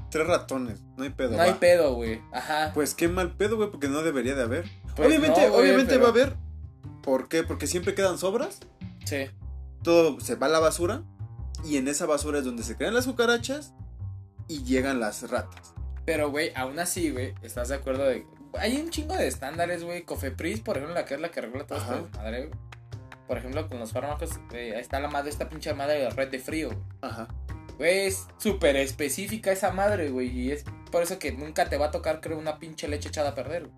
tres ratones, no hay pedo. No hay va". pedo, güey. Ajá. Pues qué mal pedo, güey, porque no debería de haber. Pues obviamente, no, obviamente pero- va a haber. ¿Por qué? Porque siempre quedan sobras, Sí. todo se va a la basura, y en esa basura es donde se crean las cucarachas y llegan las ratas. Pero, güey, aún así, güey, ¿estás de acuerdo de...? Hay un chingo de estándares, güey. Cofepris, por ejemplo, la que es la que regula todo Ajá. esto, madre, güey. Por ejemplo, con los fármacos, ahí está la madre, esta pinche madre de la red de frío, güey. Ajá. Güey, es súper específica esa madre, güey. Y es por eso que nunca te va a tocar, creo, una pinche leche echada a perder, güey.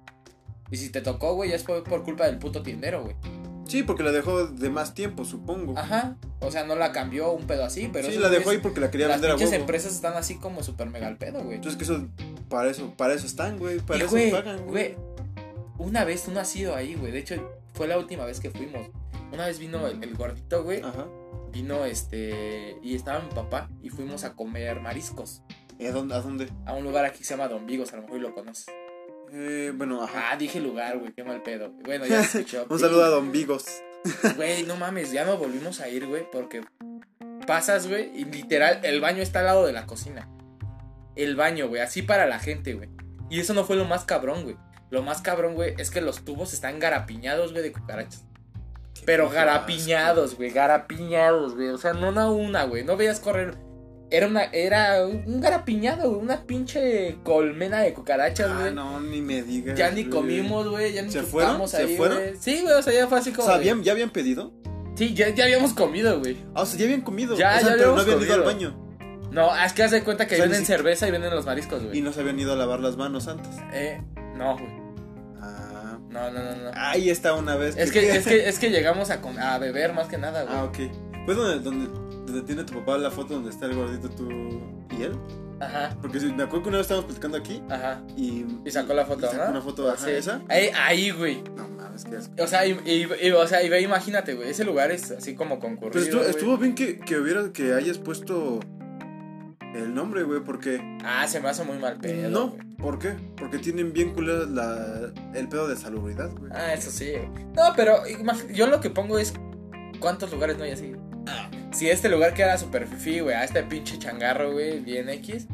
Y si te tocó, güey, ya es por, por culpa del puto tiendero, güey. Sí, porque la dejó de más tiempo, supongo. Ajá. O sea, no la cambió un pedo así, pero... sí, la dejó ahí porque la quería Las vender a huevo. empresas están así como súper mega al pedo, güey. Entonces que eso, para eso, para eso están, güey, para Y, eso güey, pagan, güey, una vez tú no has ido ahí, güey. De hecho, fue la última vez que fuimos. Una vez vino el, el gordito, güey. Ajá. Vino este. Y estaba mi papá. Y fuimos a comer mariscos. ¿Y a dónde? ¿A dónde? A un lugar aquí que se llama Don Vigos. A lo mejor lo conoces. Eh, bueno, ajá. Ah, dije lugar, güey. Qué mal pedo. Bueno, ya se escuchó. Un saludo a Don Vigos. Güey, no mames. Ya no volvimos a ir, güey. Porque pasas, güey. Y literal, el baño está al lado de la cocina. El baño, güey. Así para la gente, güey. Y eso no fue lo más cabrón, güey. Lo más cabrón, güey, es que los tubos están garapiñados, güey, de cucarachas. Pero garapiñados, güey, garapiñados, güey. O sea, no una una, güey. No veías correr. Era una, era un garapiñado, güey. Una pinche colmena de cucarachas, Ah, güey. no, ni me digas. ya ni comimos, güey. Ya ni ¿Se fueron? ¿Se ahí, fueron? güey. Sí, güey, o sea, ya fue así O como. sea, de- ¿habían- ¿ya habían pedido? Sí, ya, ya habíamos comido, güey. Ah, o sea, ya habían comido. Ya, o sea, ya pero no habíamos habían ido al baño. No, es que haz de cuenta que O sea, venden si- cerveza y venden los mariscos, Y güey. no se habían ido a lavar las manos antes. Eh, no, güey. Ah. No, no, no, no. Ahí está una vez. Es que, es que, es que llegamos a, a beber más que nada, güey. Ah, ok. Pues donde, donde, donde tiene tu papá la foto donde está el gordito tú y él. Aja, Porque me acuerdo que una vez estábamos platicando aquí ajá. y. Y sacó la foto, y sacó ¿no? una foto, ajá, Sí. esa. Ahí, ahí, güey. No mames, qué asco. O sea, y, y- y- o sea, y ve, imagínate, güey. Ese lugar es así como concurrido. Pero estuvo, estuvo bien que, que hubiera, que hayas puesto el nombre, güey, porque. Ah, se me hace muy mal pedo. no. ¿por qué? Porque tienen bien culera la, el pedo de salubridad, güey. Ah, eso sí. güey. No, pero yo lo que pongo es. ¿Cuántos lugares no hay así? Si este lugar queda super fifi, güey, a este pinche changarro, güey, bien X,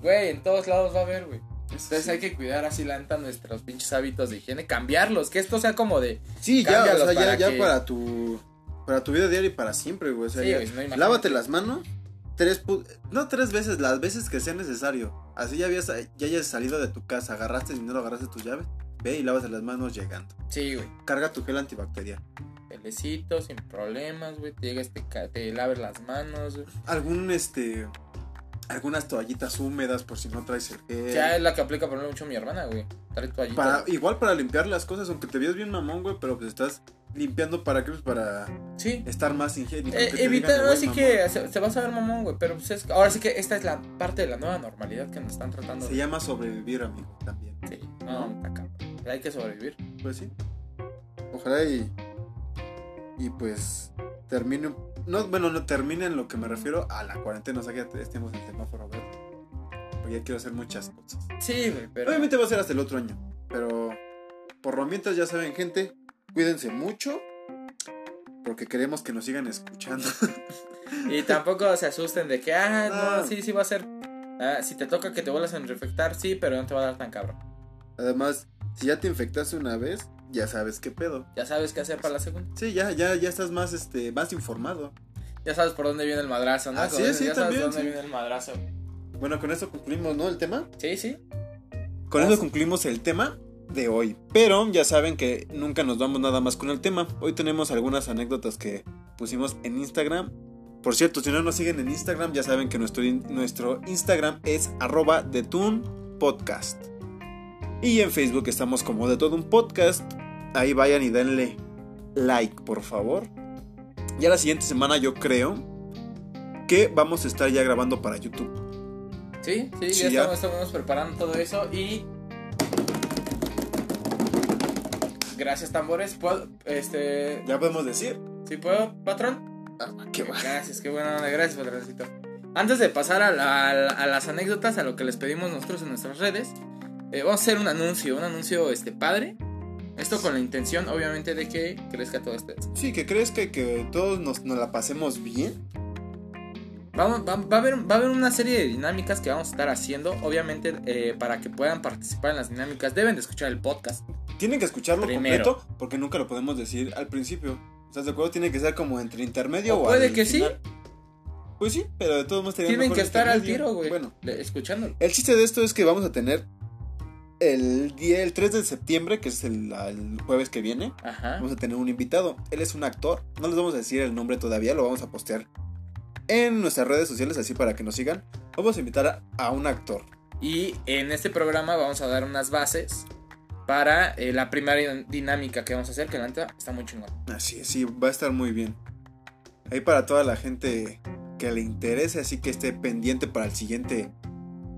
güey, en todos lados va a haber, güey. Entonces hay que cuidar así la neta nuestros pinches hábitos de higiene, cambiarlos, que esto sea como de. Sí, ya, o sea, ya, para ya que- para tu. Para tu vida diaria y para siempre, güey. O sea, Sí, ya- no, imagínate. lávate las manos tres no tres veces, las veces que sea necesario. Así ya habías ya hayas salido de tu casa, agarraste dinero, agarraste tus llaves, ve y lávate las manos llegando. Sí, güey. Carga tu gel antibacterial. Pelecito, sin problemas, güey. Te llegas, te, ca- te laves las manos, güey. Algún este algunas toallitas húmedas por si no traes el gel. Ya es la que aplica por ejemplo mucho mi hermana, güey. Trae toallita. Para, igual para limpiar las cosas, aunque te veas bien mamón, güey, pero pues estás limpiando para qué? Pues para Sí. estar más higiénico. Eh, que evitar, ahora sí que se, se va a saber mamón, güey. Pero pues es, ahora sí que esta es la parte de la nueva normalidad que nos están tratando. Se de- llama sobrevivir, amigo, también. Sí, no, está cabrón. Hay que sobrevivir. Pues sí. Ojalá y. Y pues. Termine. No, bueno, no termine en lo que me refiero a la cuarentena. O sea, que ya estemos en semáforo verde. Porque ya quiero hacer muchas cosas. Sí, güey, pero. Obviamente va a ser hasta el otro año. Pero. Por lo mientras, ya saben, gente. Cuídense mucho. Porque queremos que nos sigan escuchando. Y tampoco se asusten de que, ah, no, No. sí, sí va a ser. Ah, si te toca que te vuelvas a infectar, sí, pero no te va a dar tan cabrón. Además, si ya te infectaste una vez, ya sabes qué pedo. Ya sabes qué hacer para la segunda. Sí, ya, ya, ya estás más, este, más informado. Ya sabes por dónde viene el madrazo, ¿no? Es, dices, sí, ya sabes también, por dónde sí. viene el madrazo. Bueno, con esto concluimos, ¿no? El tema. Sí, sí. Con Vamos. eso concluimos el tema de hoy. Pero ya saben que nunca nos vamos nada más con el tema. Hoy tenemos algunas anécdotas que pusimos en Instagram. Por cierto, si no nos siguen en Instagram, ya saben que nuestro, nuestro Instagram es arroba de Podcast. Y en Facebook estamos como de todo un podcast. Ahí vayan y denle like, por favor. Ya la siguiente semana yo creo que vamos a estar ya grabando para YouTube. Sí, sí, Sí, ya, ya. Estamos, estamos preparando todo eso y. Gracias, tambores. ¿Puedo, este. Ya podemos decir. ¿Sí puedo, patrón? Ah, qué va. Gracias, qué buena onda. Gracias, patroncito. Antes de pasar a la- a las anécdotas, a lo que les pedimos nosotros en nuestras redes, eh, vamos a hacer un anuncio, un anuncio este padre. Esto con la intención, obviamente, de que crezca todo este. Sí, que crees que, que todos nos, nos la pasemos bien. Vamos, va, va a haber, va a haber una serie de dinámicas que vamos a estar haciendo. Obviamente, eh, para que puedan participar en las dinámicas, deben de escuchar el podcast. Tienen que escucharlo Primero. completo porque nunca lo podemos decir al principio. ¿Estás de acuerdo? Tiene que ser como entre intermedio O o, puede al que sí. Pues sí, pero de todos modos Tienen que estar al tiro, güey. Bueno, Escuchándolo. el chiste de esto es que vamos a tener el día, el 3 de septiembre, que es el, el jueves que viene. Ajá. Vamos a tener un invitado. Él es un actor. No les vamos a decir el nombre todavía, lo vamos a postear en nuestras redes sociales, así para que nos sigan. Vamos a invitar a, a un actor. Y en este programa vamos a dar unas bases para eh, la primera dinámica que vamos a hacer, que la neta está muy chingón. Así es, sí, va a estar muy bien. Ahí para toda la gente que le interese, así que esté pendiente para el siguiente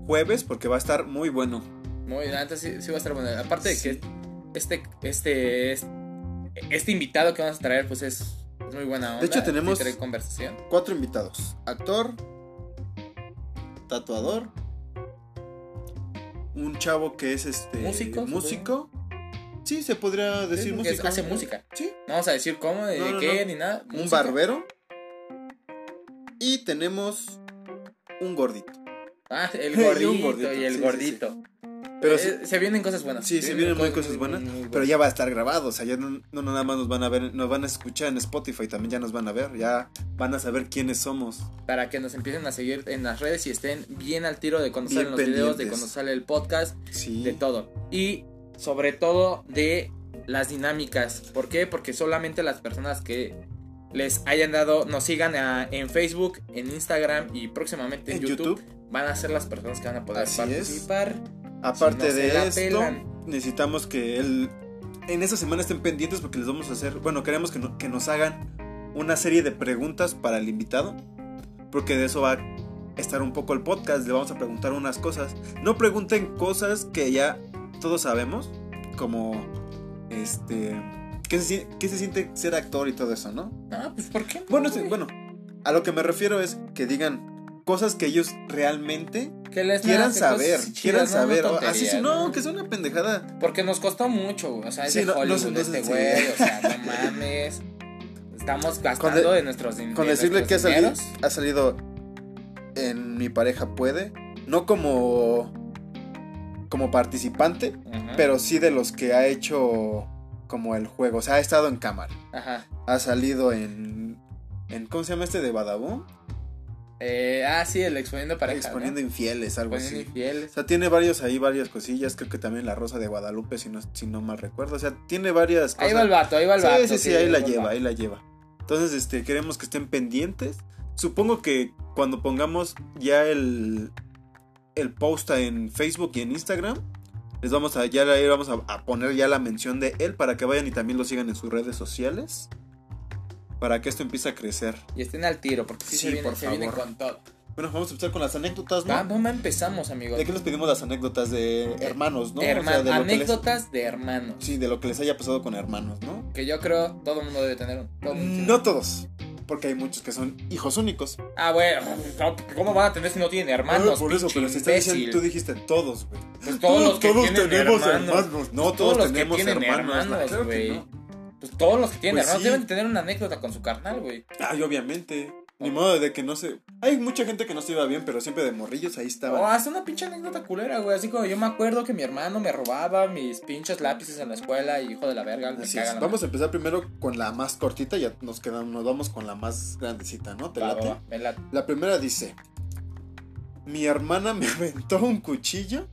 jueves, porque va a estar muy bueno. Muy, neta sí, sí va a estar bueno. Aparte de que este, este, este, este invitado que vamos a traer, pues es, es muy buena onda. De hecho, tenemos- conversación. Cuatro invitados. Actor, tatuador, un chavo que es este Músico, músico. Sí, se podría decir músico. hace música. Sí, No vamos a decir cómo, de No, no, qué, no. ni nada. un música. barbero. Y tenemos un gordito. Ah, el Y un gordito, y el sí, sí, gordito. Pero Eh, se vienen cosas buenas. Sí, se vienen muy cosas buenas, Pero ya va a estar grabado, o sea, ya no, no nada más nos van a ver, nos van a escuchar en Spotify, también ya nos van a ver, ya van a saber quiénes somos. Para que nos empiecen a seguir en las redes y estén bien al tiro de cuando Bien salen los videos, de cuando sale el podcast, Sí. de todo. Y sobre todo de las dinámicas. ¿Por qué? Porque solamente las personas que les hayan dado, nos sigan a- en Facebook, en Instagram y próximamente en, En YouTube. YouTube. Van a ser las personas que van a poder Así es. Aparte Si no se de esto, pelan. necesitamos que él en esta semana estén pendientes porque les vamos a hacer, bueno, queremos que, no- que nos hagan una serie de preguntas para el invitado, porque de eso va a estar un poco el podcast, le vamos a preguntar unas cosas. No pregunten cosas que ya todos sabemos, como este qué se, sie- qué se siente ser actor y todo eso, ¿no? Ah, pues ¿por qué? no, Bueno, sí, bueno, a lo que me refiero es que digan cosas que ellos realmente que les quieran saber, quieran saber, no así no, que es una pendejada. Porque nos costó mucho. O sea, es Sí, de Hollywood este güey. O sea, no mames. Estamos gastando de- de nuestros din- Con de decirle que ha salido, ha salido en Mi pareja puede, no como como participante, pero sí de los que ha hecho como el juego, o sea, ha estado en cámara, Ajá. ha salido en en ¿cómo se llama este de Badaboom? Eh, ah, sí, el exponiendo pareja. Exponiendo ¿no? infieles, algo Exponiendo así. infieles. O sea, tiene varios ahí, varias cosillas. Creo que también La Rosa de Guadalupe, si no, si no mal recuerdo. O sea, tiene varias cosas. Ahí va el vato, ahí va el sí, vato. sí, sí, ahí la lleva, ahí la lleva. Entonces, este, queremos que estén pendientes. Supongo que cuando pongamos ya el, el post en Facebook y en Instagram, les vamos a, ya ahí vamos a, a poner ya la mención de él para que vayan y también lo sigan en sus redes sociales. Para que esto empiece a crecer. Y estén al tiro, porque sí, Sí, se, vienen, por se vienen favor. con todo. Bueno, vamos a empezar con las anécdotas, ¿no? Va, va, empezamos, amigos. ¿De qué les pedimos las anécdotas de hermanos, no? O sea, Herman- de que les- anécdotas de hermanos. Sí, de lo que les haya pasado con hermanos, ¿no? Que yo creo todo el mundo debe tener un. todo tiene- No todos, porque hay muchos que son hijos únicos. Ah, bueno, ¿cómo van a tener si no tienen hermanos? por eso, pero si estás diciendo, tú dijiste todos, güey. Pues todos los que Todos tienen tenemos hermanos. hermanos. No, Pues todos, los que tenemos tienen hermanos, hermanos, claro que güey. no. Pues todos los que tienen Pues hermanos sí. deben tener una anécdota con su carnal, güey. Ay, obviamente. Ni modo de que no se. Hay mucha gente que no se iba bien, pero siempre de morrillos ahí O estaban. haz una pinche anécdota culera, güey. Así como yo me acuerdo que mi hermano me robaba mis pinches lápices en la escuela y hijo de la verga. Me Así caga es. la Vamos a empezar primero con la más cortita y ya nos quedamos, nos vamos con la más grandecita, ¿no? ¿Te. Va, late? va, va, me late. La primera dice: Mi hermana me aventó un cuchillo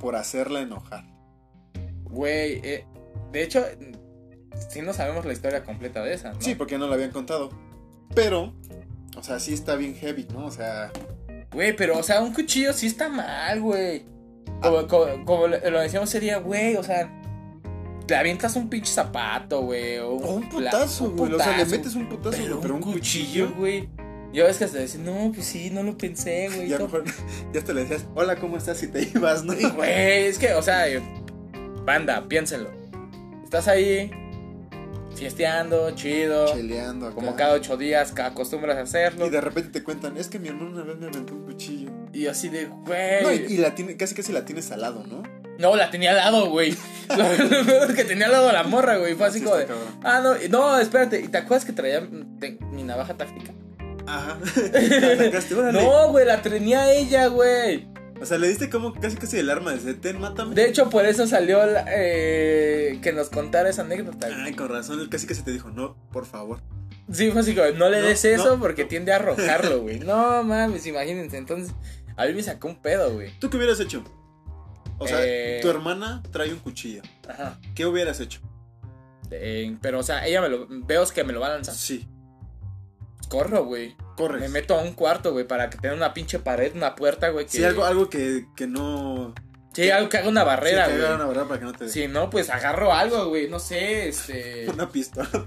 por hacerla enojar. Güey, eh, de hecho, sí no sabemos la historia completa de esa, ¿no? Sí, porque no la habían contado. Pero, o sea, sí está bien heavy, ¿no? O sea, Güey, pero, o sea, un cuchillo sí está mal, güey. Como, como- como lo decíamos sería, güey, o sea, te avientas un pinche zapato, güey. O o un putazo, güey. O sea, le metes un putazo, güey, pero, un cuchillo. güey. Yo es que hasta decir, no, pues sí, no lo pensé, güey. Y a lo todo- mejor ya te le decías, hola, ¿cómo estás? Y te ibas, ¿no? Güey, es que, o sea, banda, piénsenlo. Estás ahí, fiesteando, chido. Cheleando acá. Como cada ocho días, acostumbras a hacerlo. Y de repente te cuentan, es que mi hermano una vez me aventó un cuchillo. Y así de, güey. No, y, y la tiene, casi casi la tienes al lado, ¿no? No, la tenía al lado, güey. Lo peor es que tenía al lado a la morra, güey. Fue así Sí como de. cabrón. Ah, no, no, espérate. ¿Y te acuerdas que traía te- mi navaja táctica? Ajá. No, güey, la tenía ella, güey. O sea, le diste como casi casi el arma de ten, mátame. De hecho, por eso salió la- eh, que nos contara esa anécdota. güey. Ay, con razón, él casi casi te dijo, no, por favor. Sí, fue así no le No, des eso no, porque no. tiende a arrojarlo, güey. No mames, imagínense. Entonces, a mí me sacó un pedo, güey. ¿Tú qué hubieras hecho? O sea, Eh. tu hermana trae un cuchillo. Ajá. ¿Qué hubieras hecho? Eh, pero, o sea, ella me lo. Veo que me lo va a lanzar. Sí, Corro, güey. corres. Me meto a un cuarto, güey, para que tenga una pinche pared, una puerta, güey. Que... Sí, algo, algo que, que no. Sí, algo que haga una barrera, sí, que güey. haga una barrera para que no te. Si no, pues agarro algo, güey. No sé, este. Una pistola.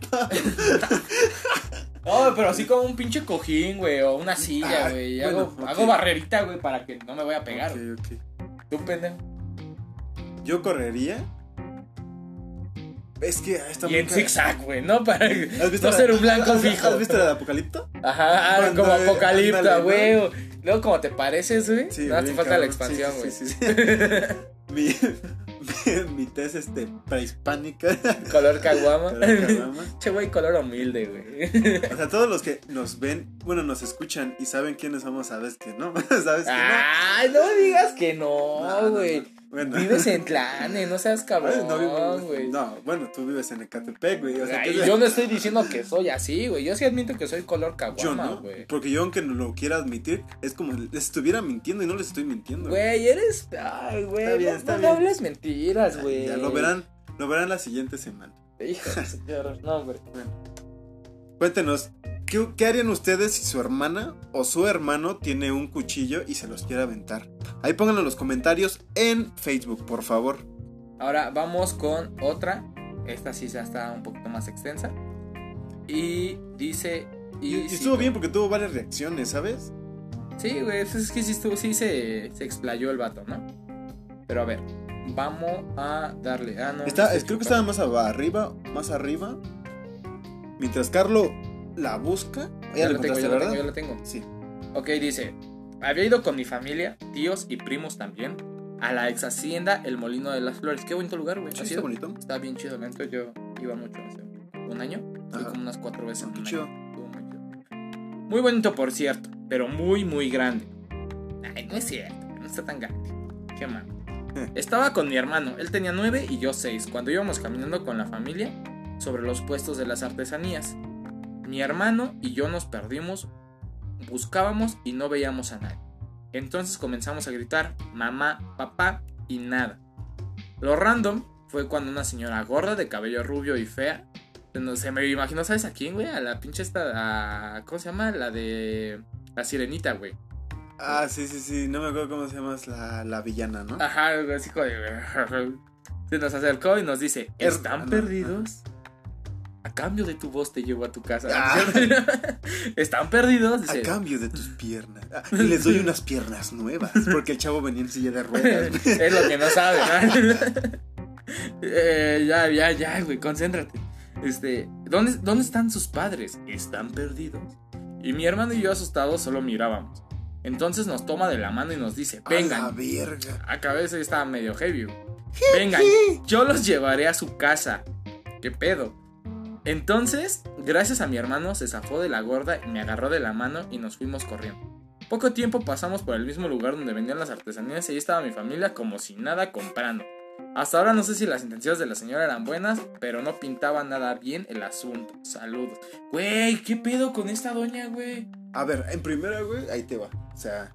No, pero así como un pinche cojín, güey. O una silla, Ah, güey. bueno, hago, barrerita, güey, para que no me vaya a pegar. Ok, ok. Tú, pendejo. Yo correría. Es que está Y en zigzag, güey, ¿no? Para ¿Has visto no ser un blanco has- fijo. ¿Has visto de Apocalipto? Ajá, ah, Cuando, como ¿no? güey. Luego, como te pareces, güey. Sí, no hace bien falta la expansión, güey. sí, sí, sí. mi, mi, mi tez este, prehispánica. Color caguama. Che, güey, color humilde, güey. O sea, todos los que nos ven, bueno, nos escuchan y saben quiénes somos, sabes que no. Sabes que Ay, no digas que no. no, no, güey. no. Bueno. Vives en Tlane, no seas cabrón, no, güey. bueno, tú vives en Ecatepec, güey. O sea, Ay, ¿qué- yo no estoy diciendo que soy así, güey. Yo sí admito que soy color Yo caguama, no, güey. porque yo aunque no lo quiera admitir, es como les estuviera mintiendo y no les estoy mintiendo. Güey, eres. Ay, güey. Está bien, no- está no, bien. hables mentiras, güey. Ya lo verán, lo verán la siguiente semana. Hijo perra, No, güey. Cuéntenos, ¿qué, qué harían ustedes si su hermana o su hermano tiene un cuchillo y se los quiere aventar? Ahí pónganlo en los comentarios en Facebook, por favor. Ahora vamos con otra. Esta sí ya está un poquito más extensa. Y dice. Y, Y, y sí, estuvo bien porque tuvo varias reacciones, ¿sabes? Sí, güey, pues es que sí, estuvo, sí se, se explayó el vato, ¿no? Pero a ver, vamos a darle. Ah, no. Está, creo que estaba más arriba, más arriba. Mientras Carlo la busca. Ya lo la tengo, lo ¿verdad? tengo, ya lo tengo. Sí. Ok, dice. Había ido con mi familia, tíos y primos también, a la ex hacienda El Molino de las Flores. Qué bonito lugar, güey. Sí, ¿Has está bonito. Está bien chido, la neta, Yo iba mucho hace un año. Fui Ajá. como unas cuatro veces en Qué chido. muy chido. Muy bonito, por cierto, pero muy, muy grande. Ay, no es cierto, no está tan grande. Qué mal. Eh. Estaba con mi hermano, él tenía nueve y yo seis, cuando íbamos caminando con la familia sobre los puestos de las artesanías. Mi hermano y yo nos perdimos, buscábamos y no veíamos a nadie. Entonces comenzamos a gritar, mamá, papá y nada. Lo random fue cuando una señora gorda de cabello rubio y fea, no se me imaginó, ¿sabes a quién, güey? A la pinche esta, a- ¿cómo se llama? La de la sirenita, güey. Ah, sí, sí, sí. No me acuerdo cómo se llama la, la villana, ¿no? Ajá, así como. Se nos acercó y nos dice, Er- ¿están no, perdidos? Cambio de tu voz te llevo a tu casa. Ah. ¿Están perdidos? A cambio de tus piernas. Ah, y les doy unas piernas nuevas. Porque el chavo venía en silla de ruedas. es lo que no sabe, ¿no? Eh, ya, ya, ya, güey, concéntrate. Este, ¿dónde, ¿dónde están sus padres? Están perdidos. Y mi hermano y yo asustados solo mirábamos. Entonces nos toma de la mano y nos dice, A la vengan. verga. A cabeza estaba medio heavy. Vengan, yo los llevaré a su casa. ¿Qué pedo? Entonces, gracias a mi hermano, se zafó de la gorda, me agarró de la mano y nos fuimos corriendo. Poco tiempo pasamos por el mismo lugar donde vendían las artesanías y ahí estaba mi familia como si nada comprando. Hasta ahora no sé si las intenciones de la señora eran buenas, pero no pintaba nada bien el asunto. Saludos. Güey, ¿qué pedo con esta doña, güey? A ver, en primera, güey, ahí te va. O sea.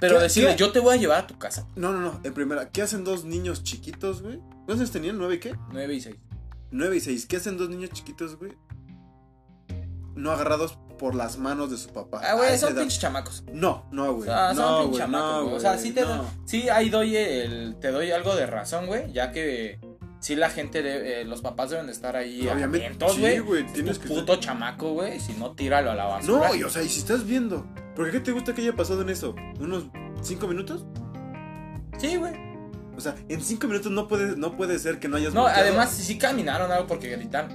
Pero decirle, yo te voy a llevar a tu casa. No, no, no. En primera, ¿qué hacen dos niños chiquitos, güey? ¿Cuántos tenían? ¿Nueve y qué? Nueve y seis. 9 y 6. ¿Qué hacen dos niños chiquitos, güey? No agarrados por las manos de su papá. Ah, güey, son pinches chamacos. No, no, güey. O sea, no, son pinches chamacos. No, güey. o sea, sí, te no. doy, sí ahí doy el, te doy algo de razón, güey, ya que sí la gente, de, eh, los papás deben estar ahí. Obviamente. Sí, güey, tienes que. puto estar... chamaco, güey, si no, tíralo a la basura. No, y, o sea, y si estás viendo, ¿por qué te gusta que haya pasado en eso? ¿Unos 5 minutos? Sí, güey. O sea, en cinco minutos no puede, no puede ser que no hayas No, volteado. además sí, caminaron algo porque gritaron.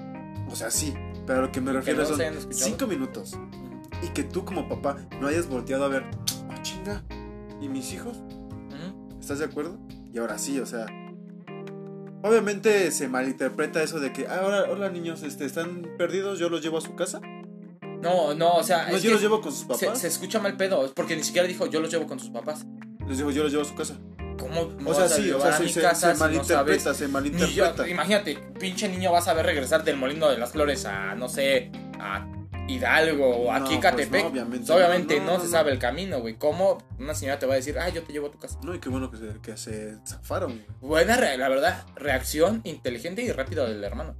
O sea, sí. Pero a lo que me refiero no son cinco minutos. Y que tú como papá no hayas volteado a ver. Ah, chinga. ¿Y mis hijos? ¿Estás de acuerdo? Y ahora sí, o sea. Obviamente se malinterpreta eso de que, ah, hola, hola niños, este, están perdidos, yo los llevo a su casa. No, no, o sea, No, yo los llevo con sus papás. se escucha mal pedo, es porque ni siquiera dijo yo los llevo con sus papás. Les digo, yo los llevo a su casa. ¿Cómo me O sea, vas a sí, o sea, a mi se, casa se no malinterpreta, se Ni yo- malinterpreta. imagínate, pinche niño vas a ver regresar del molino de las flores a, no sé, a Hidalgo o No, aquí pues no, obviamente Pues obviamente no, se sabe el camino, güey. ¿Cómo una señora te va a decir, ah, yo te llevo a tu casa? No, y qué bueno que se, que se zafaron. güey. Buena, la verdad, reacción inteligente y rápida del hermano.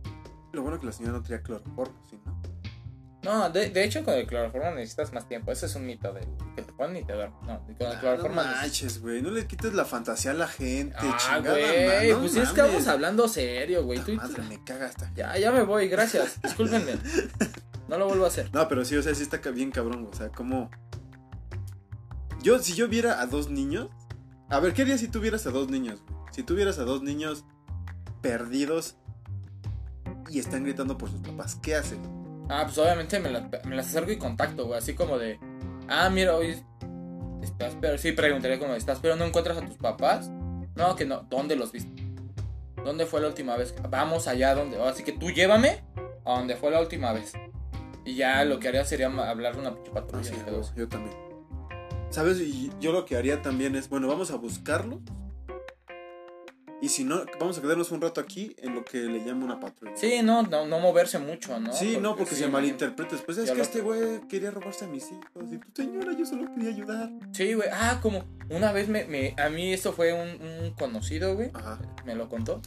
Lo bueno que la señora no tenía cloroformo, ¿sí, no? No, de, de hecho con el cloroformo necesitas más tiempo. Ese es un mito de que te ponen y te duermes. No, con el no cloroformo necesitas- manches, güey. No le quites la fantasía a la gente. Ah, chingada, güey, no pues es que mames. vamos hablando serio, güey. Tú madre, tú- me caga hasta. Ya, ya me voy, gracias. Discúlpenme. No lo vuelvo a hacer. No, pero sí, o sea, sí está bien cabrón. O sea, como. Yo, si yo viera a dos niños. A ver, ¿qué harías si tuvieras a dos niños? Si tuvieras a dos niños perdidos y están gritando por sus papás, ¿qué haces? Ah, pues obviamente me, la- me las acerco y contacto, güey. Así como de, ah, mira, hoy estás, pero sí preguntaría como, ¿estás, pero no encuentras a tus papás? No, que no. ¿Dónde los viste? ¿Dónde fue la última vez? Vamos allá donde. Así que tú llévame a donde fue la última vez. Y ya lo que haría sería hablar de una pinche Ah, patrulla. sí, todo eso. yo también. ¿Sabes? Y yo lo que haría también es, bueno, vamos a buscarlo. Y si no, vamos a quedarnos un rato aquí en lo que le llamo una patrulla. Sí, no, no, no moverse mucho, ¿no? Sí, no, porque sí, se malinterpreta. Después es Ya que lo- este güey quería robarse a mis hijos. Y pues, señora, yo solo quería ayudar. Sí, güey. Ah, como una vez me, me- a mí esto fue un, un conocido, güey. Ajá. me lo contó.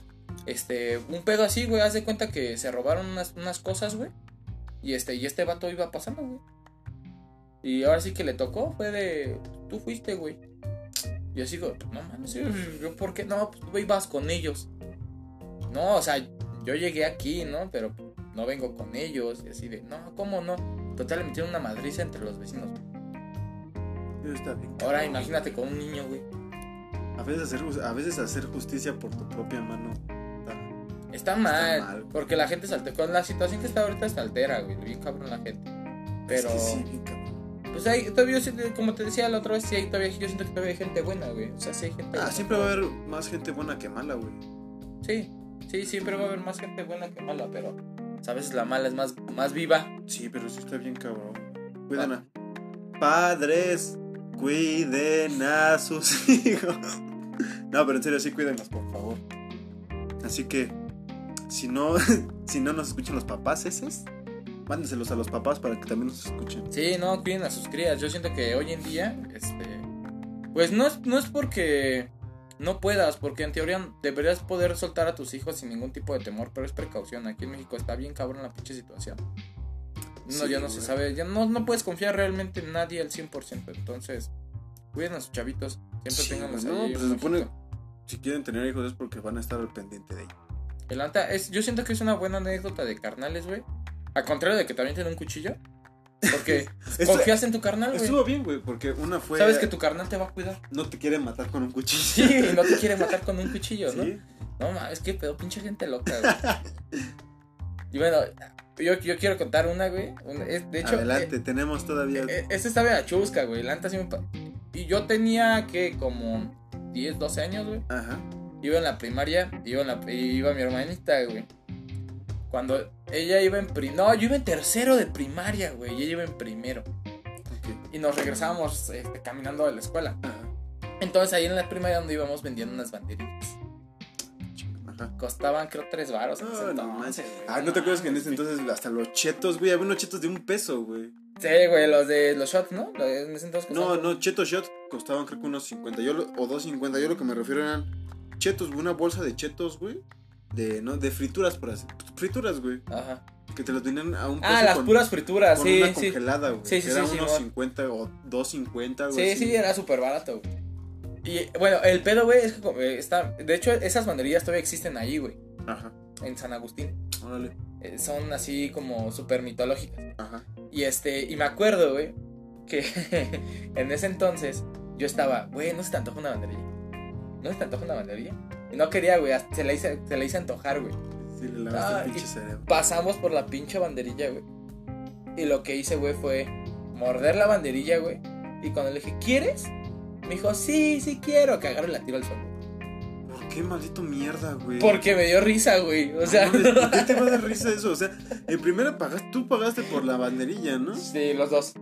Este, un pedo así, güey, haz de cuenta que se robaron unas, unas cosas, güey. Y este, y este vato iba pasando, güey. Y ahora sí que le tocó, fue de. Tú fuiste, güey. Yo sigo, no mames, yo, ¿por qué? No, pues ibas con ellos. No, o sea, yo llegué aquí, ¿no? Pero no vengo con ellos. Y así de, no, ¿cómo no? Total, le metieron una madriza entre los vecinos. Está bien, Ahora cabrón. imagínate con un niño, güey. A veces, hacer, a veces hacer justicia por tu propia mano. está- Está mal, mal. porque la gente se altera. Con la situación que está ahorita se altera, güey. Bien cabrón la gente. Pero, Es que sí, bien cabrón. Pues hay, todavía, yo siento- como te decía la otra vez, sí hay todavía, yo siento que todavía hay gente buena, güey. O sea, sí hay gente Ah, buena. siempre va a haber más gente buena que mala, güey. Sí, sí, siempre va a haber más gente buena que mala, pero pues, a veces la mala es más, más viva. Sí, pero sí está bien cabrón. Cuiden a... Padres, cuiden a sus hijos. No, pero en serio, sí cuídenlos, por favor. Así que, si no, si no nos escuchan los papás esos, mándenselos a los papás para que también nos escuchen. Sí, no, cuiden a sus crías. Yo siento que hoy en día, este, pues no es, no es porque no puedas, porque en teoría deberías poder soltar a tus hijos sin ningún tipo de temor, pero es precaución. Aquí en México está bien cabrón la pinche situación. No, Sí, ya no se sabe, ya no, no puedes confiar realmente en nadie al 100%. Entonces, cuiden a sus chavitos. Siempre Sí, güey, no, pues se supone-. Si quieren tener hijos es porque van a estar al pendiente de ellos. El anta es, yo siento que es una buena anécdota de carnales, güey. A contrario de que también tiene un cuchillo. Porque confías en tu carnal, güey. Estuvo bien, güey, porque una fue... Sabes que tu carnal te va a cuidar. No te quiere matar con un cuchillo. Sí, no te quiere matar con un cuchillo, ¿no? Sí. No mames, qué pedo, pinche gente loca, güey. Y bueno, yo, yo quiero contar una, güey. una- es- de hecho, Adelante, eh, tenemos todavía... eh, esta estaba la chusca, güey. La neta sí me pa- Y yo tenía, que Como 10, 12 años, güey. Ajá. Iba en la primaria, iba, en la, iba mi hermanita, güey. Cuando ella iba en pri- No, yo iba en tercero de primaria, güey. Y ella iba en primero. ok. Y nos regresábamos este, caminando de la escuela. Ajá. Entonces ahí en la primaria donde íbamos vendiendo unas banderillas. Ajá. Costaban creo tres varos. en ese No, no entonces, manches. güey. Ah, ¿no te acuerdas que en ese entonces hasta los chetos, güey? Había unos chetos de un peso, güey. Sí, güey, los de los shots, ¿no? Los de- En ese entonces No, no, chetos shot costaban creo que unos 50 yo lo- o 2.50. Yo lo que me refiero eran chetos, güey, una bolsa de chetos, güey. De, ¿no? de frituras, por así. Frituras, güey. Ajá. Que te los tenían a un peso Ah, las con, puras frituras, con sí, una sí. congelada, güey. Sí, sí, que sí, sí, unos güey. 50 o 2.50, güey. Sí, sí, era súper barato, güey. Y bueno, el pedo, güey, es que eh, está. De hecho, esas banderillas todavía existen ahí, güey. Ajá. En San Agustín. Órale. Eh, son así como súper mitológicas. Ajá. Y este, y me acuerdo, güey, que en ese entonces yo estaba, güey, no se te antoja una banderilla. No se te antoja una banderilla. Y no quería, güey, se la hice, se la hice antojar, güey. Sí, le lavaste Ah, el pinche cerebro. Pasamos por la pinche banderilla, güey. Y lo que hice, güey, fue morder la banderilla, güey. Y cuando le dije, ¿quieres? Me dijo, sí, sí quiero. Que agarre y la tiro al suelo. ¿Por qué maldito mierda, güey? Porque me dio risa, güey. O sea, No mames, ¿Por qué te va a dar risa eso? O sea, en primera pagaste, tú pagaste por la banderilla, ¿no? sí, los dos.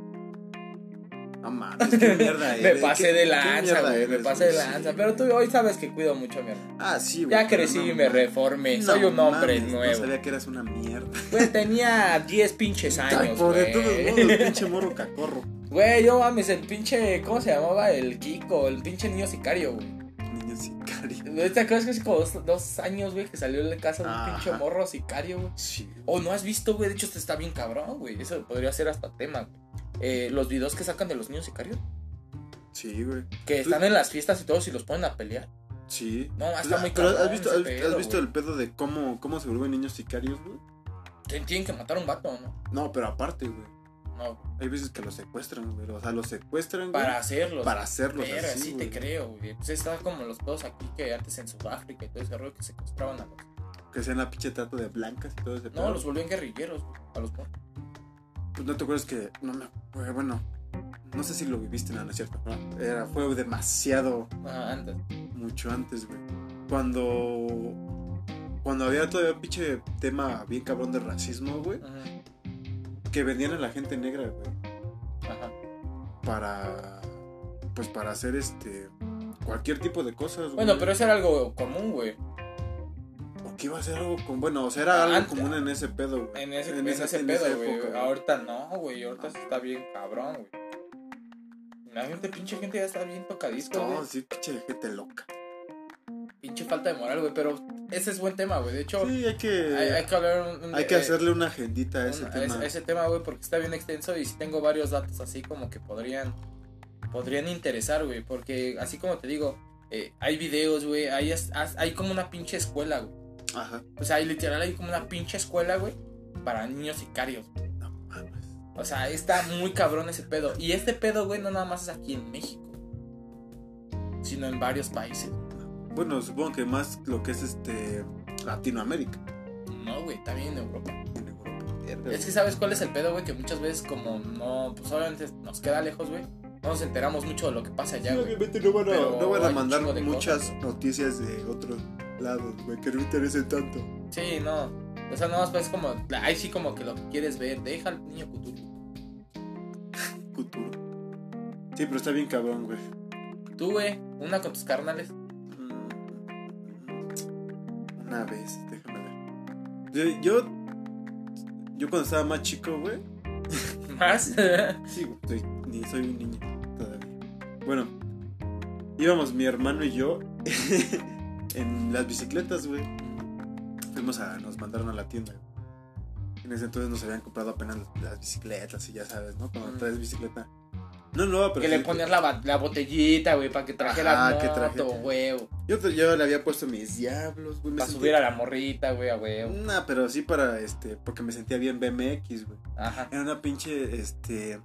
No mames, qué mierda Me eres. pasé ¿Qué- de lanza, güey. Me pasé de lanza. Sí, Pero tú hoy sabes que cuido mucho a mi hermano. Ah, sí, güey. Ya crecí no y me reformé. No Soy un hombre mames, nuevo. No sabía que eras una mierda. Güey, tenía 10 pinches Ay, años, por de güey. todos modos, pinche morro cacorro. Güey, yo mames, el pinche. ¿Cómo se llamaba? El Kiko, el pinche niño sicario, güey. Niño sicario. ¿Te acuerdas que hace como dos, dos años, güey, que salió de casa de un pinche morro sicario, güey? Sí. O no has visto, güey, de hecho, este está bien cabrón, güey. Eso podría ser hasta tema, güey. Eh, los videos que sacan de los niños sicarios, Sí, güey. que están en las fiestas y todos y los ponen a pelear. Sí. No, está muy cabrón. ¿has visto, has, pedo, has visto el pedo de cómo, cómo se vuelven niños sicarios, güey? Tien- Tienen que matar a un vato, ¿no? No, pero aparte, güey. No, Hay veces que los secuestran, güey. O sea, los secuestran, güey. para hacerlos. para hacerlos Pero así, sí güey. te creo, güey. Pues está como los pedos aquí que antes en Sudáfrica y todo ese rollo que secuestraban a los. Que sean la pinche trato de blancas y todo ese No, pedo. los volvían guerrilleros, güey, a los. Pues no te acuerdas que. No me bueno. No sé si lo viviste, no, no es cierto. no. Era, fue demasiado. Ah, antes. Mucho antes, güey. Cuando. Cuando había todavía pinche tema bien cabrón de racismo, güey. Ajá. Que vendían a la gente negra, güey. Ajá. Para. Pues para hacer este. Cualquier tipo de cosas, güey. Bueno, pero eso era algo común, güey. ¿Por qué iba a ser algo con. Bueno, o sea, era algo Antes- común en ese pedo, güey. En ese, En ese en pedo, güey. Ahorita no, güey. Ahorita está bien cabrón, güey. La gente, pinche gente ya está bien tocadito, No, sí, pinche gente loca. Pinche falta de moral, güey. Pero ese es buen tema, güey. De hecho, Sí, hay que, hay, hay que hablar un- un- hay que eh, hacerle una agendita a ese un- tema. ese- ese tema, güey, porque está bien extenso y sí tengo varios datos así como que podrían podrían interesar, güey, porque así como te digo, eh, hay videos, güey, hay, hay como una pinche escuela, güey. Ajá. O sea, literal hay como una pinche escuela, güey, para niños sicarios. No mames. O sea, está muy cabrón ese pedo. Y este pedo, güey, no nada más es aquí en México, sino en varios países. Bueno, supongo que más lo que es este Latinoamérica. No, güey, también en Europa. En Europa. Es que sabes cuál es el pedo, güey, que muchas veces como no, pues obviamente nos queda lejos, güey. No nos enteramos mucho de lo que pasa allá, Sí, obviamente no van a, no van mandar muchas cosas. noticias de otros lados, güey, que no interesen tanto. Sí, no. O sea, no más pues como, ahí sí como que lo que quieres ver, deja al niño Cthulhu. Futuro. Sí, pero está bien cabrón, güey. Tú, güey, una con tus carnales. Mm, Una vez, déjame ver. Yo, yo, yo cuando estaba más chico, güey. Más. Sí, güey, soy, ni soy un niño todavía. Bueno, íbamos mi hermano y yo en las bicicletas, güey. Fuimos a, nos mandaron a la tienda. En ese entonces nos habían comprado apenas las, bicicletas y ya sabes, ¿no? Cuando Mm. traes bicicleta. No, no, pero que le sí, ponías la, la botellita, güey, para que trajera Ajá, que traje- huevo. Yo, yo le había puesto mis diablos, güey. Para subir a la morrita, güey, a huevo. Nah, pero sí para, este, porque me sentía bien BMX, güey. Ajá. Era una pinche, este,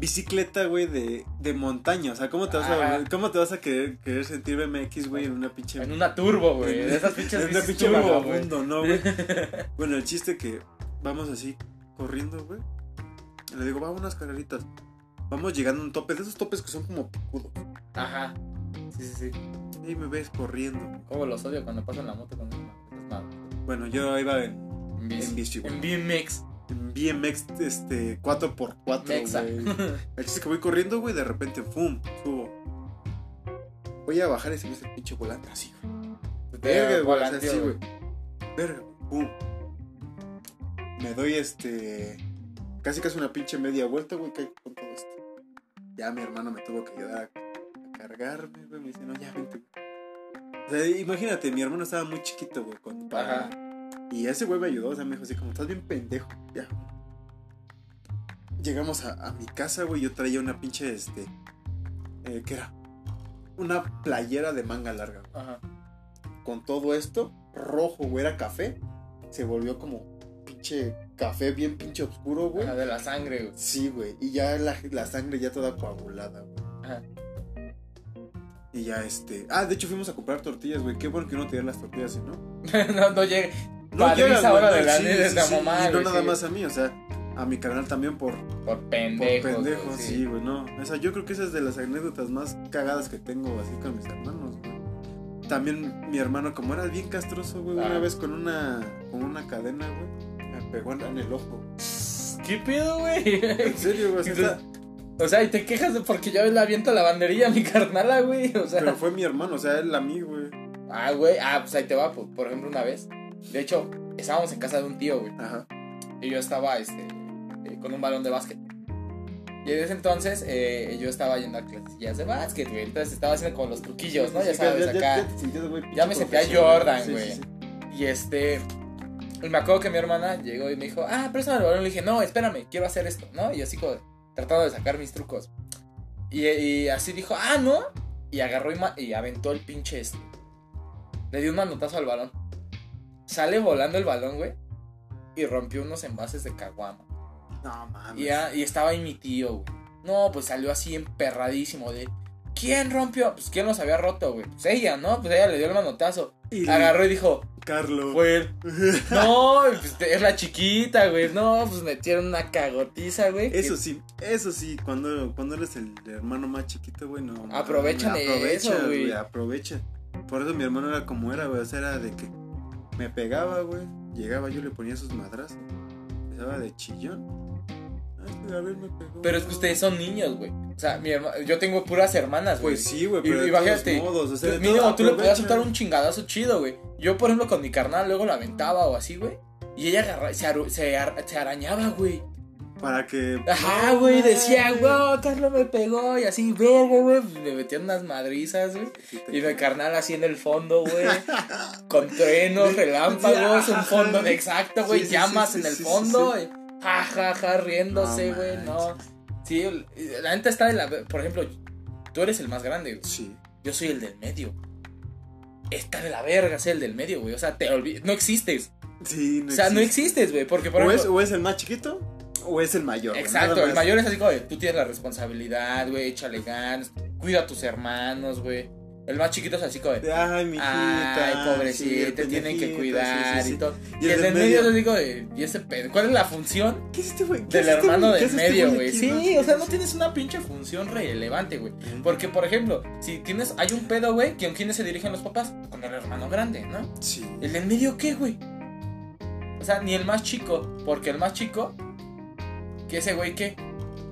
bicicleta, güey, de, de montaña. O sea, ¿cómo te vas a. ¿cómo te vas a querer, querer sentir BMX, güey, en una pinche... En una turbo, güey. De esas pinches en una pinche turbo, vagabundo, ¿no, güey? bueno, el chiste que vamos así, corriendo, güey. Y Le digo, va unas carreritas. Vamos llegando a un tope, de esos topes que son como picudos. Ajá. Sí, sí, sí. Y me ves corriendo. Como los odio cuando pasan la moto con madres. Bueno, yo iba en, En bici. En bici, güey. En BMX. BMX este 4x4, Mexa. El chiste que voy corriendo, güey, de repente, ¡fum! Subo. Voy a bajar y se me hace el pinche volante así, güey. Verga, güey. o sea, volanteo, sí, güey. Verga, ¡pum! Me doy este. Casi casi una pinche media vuelta, güey, caigo con todo esto. Ya mi hermano me tuvo que ayudar a, a cargarme, güey. Me dice, no, ya vente, güey. O sea, imagínate, mi hermano estaba muy chiquito, güey, cuando para. Y ese güey me ayudó, o sea, me dijo así como, estás bien pendejo, ya. Llegamos a, a mi casa, güey, yo traía una pinche, este, eh, ¿qué era? Una playera de manga larga. Ajá. Con todo esto, rojo, güey, era café. Se volvió como pinche café bien pinche oscuro, güey. Ajá, de la sangre, güey. Sí, güey, y ya la, la sangre ya toda coagulada, güey. Ajá. Y ya, este... Ah, de hecho fuimos a comprar tortillas, güey. Qué bueno que uno tenía las tortillas, ¿sí, ¿no? no, no llega. No llegan, ahora de la sí, de sí, la sí, mamá, Y no nada más a mí, o sea, a mi canal también por, Por por pendejos. pendejo, güey, sí, güey, no. O sea, yo creo que esa es de las anécdotas más cagadas que tengo así con mis hermanos, güey. También mi hermano, como era bien castroso, güey, Ah. una vez con una, con una cadena, güey, me pegó en el ojo. ¿Qué pedo, güey? En serio, güey, o sea, está- O sea, y te quejas de porque yo le aviento la banderilla a mi carnala, güey. O sea. pero fue mi hermano, o sea, él a mí, güey. Ah, güey. Ah, pues ahí te va. Por, por ejemplo, una vez. De hecho, estábamos en casa de un tío, güey. Ajá. Y yo estaba, este, eh, con un balón de básquet. Y ese entonces, eh, yo estaba yendo a clases de básquet, güey. Entonces estaba haciendo como los truquillos, ¿no? Ya sabes, ya, acá. sentías, güey, Ya me sentía. Jordan, Sí, güey. sí. Y este. Y me acuerdo que mi hermana llegó y me dijo, ah, préstame el balón. Le dije, no, espérame, quiero hacer esto, ¿no? Y así como tratando de sacar mis trucos. Y, y así dijo, ah, no. Y agarró y, y aventó el pinche este. Le dio un manotazo al balón. Sale volando el balón, güey. Y rompió unos envases de caguama. No, mames. Y, y estaba ahí mi tío, güey. No, pues salió así emperradísimo de. ¿Quién rompió? Pues quién los había roto, güey. Pues ella, ¿no? Pues ella le dio el manotazo. Y Agarró y dijo, Carlos. fue él. No, pues es la chiquita, güey. No, pues metieron una cagotiza, güey. Eso sí, eso sí, cuando, cuando eres el hermano más chiquito, güey, no. Aprovechan aprovecha, eso, güey. Aprovecha. Por eso mi hermano era como era, güey. O sea, era de que me pegaba, güey. Llegaba, yo le ponía sus madrazos. Empezaba de chillón. Ay, a ver, me pegó. Pero es que ustedes son niños, güey. O sea, mi herma- yo tengo puras hermanas, güey. Pues sí, güey, Y- pero de imagínate, todos modos, o sea, Tú- de mínimo, todo, tú le podías soltar un chingadazo chido, güey. Yo, por ejemplo, con mi carnal luego la aventaba o así, güey. Y ella agarra- se, aru- se, ar- se arañaba, güey. Para que. Ajá, güey, decía, wow, Carlos me pegó y así, verga, güey, pues, me metían unas madrizas, güey. Y mi carnal así en el fondo, güey. Con truenos, relámpagos, un fondo de exacto, güey. Sí, sí, llamas sí, en el fondo. y Ja, ja, ja, riéndose, güey. No. Sí, la neta está de la. Por ejemplo, tú eres el más grande, güey. Sí. Yo soy el del medio. Está de la verga ser el del medio, güey. O sea, te olvidas. No existes. Sí, no o sea, no existe. existes, güey. Porque, por O es, ejemplo. o es el más chiquito o es el mayor. Exacto, el mayor es así como de, tú tienes la responsabilidad, güey, échale ganas, cuida a tus hermanos, güey. El más chiquito es así como de, Ay, mi hijita. ay, pobrecito, te tienen que cuidar sí, sí, y todo. Y el el del medio es digo de, ¿y ese pedo? ¿Cuál es la función ¿Qué es este güey? ¿Qué del es este hermano del es este medio, güey Sí, o sea, no tienes una pinche función relevante, güey. Porque, por ejemplo, si tienes, hay un pedo, güey, ¿con quiénes se dirigen los papás? Con el hermano grande, ¿no? Sí. ¿El del medio qué, güey? O sea, ni el más chico, porque el más chico, que ese güey qué?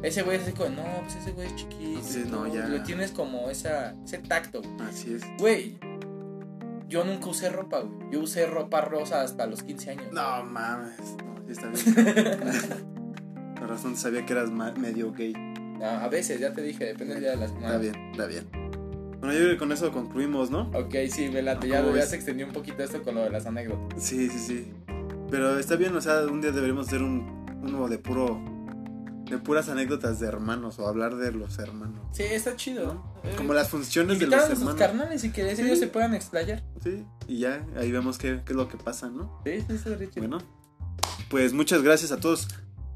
Ese güey es así como, no, pues ese güey es chiquito. Sí, no, ya. Le tienes como esa, ese tacto. Así es. Güey, yo nunca usé ropa, güey. Yo usé ropa rosa hasta los 15 años. No mames. No, sí está bien. Por razón sabía que eras medio gay. A veces, ya te dije, depende del día de la semana. Está bien, está bien. Bueno, yo creo que con eso concluimos, ¿no? Ok, sí, me late. Ya, ¿Cómo ya se extendió un poquito esto con lo de las anécdotas. Sí, sí, sí. Pero está bien, o sea, un día deberíamos hacer un, uno de puro. De puras anécdotas de hermanos o hablar de los hermanos. Sí, está chido. Como las funciones de los hermanos. carnales y que Sí. ellos se puedan explayar. Sí, y ya, ahí vemos qué, qué es lo que pasa, ¿no? Sí, sí, está chido. Bueno, pues muchas gracias a todos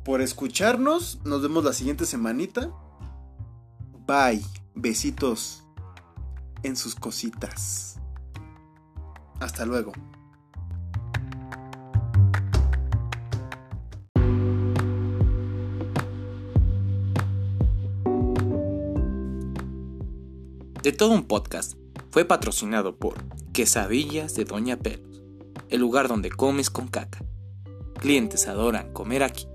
por escucharnos. Nos vemos la siguiente semanita. Bye. Besitos en sus cositas. Hasta luego. De todo un podcast fue patrocinado por Quesadillas de Doña Pelos, el lugar donde comes con caca. Clientes adoran comer aquí.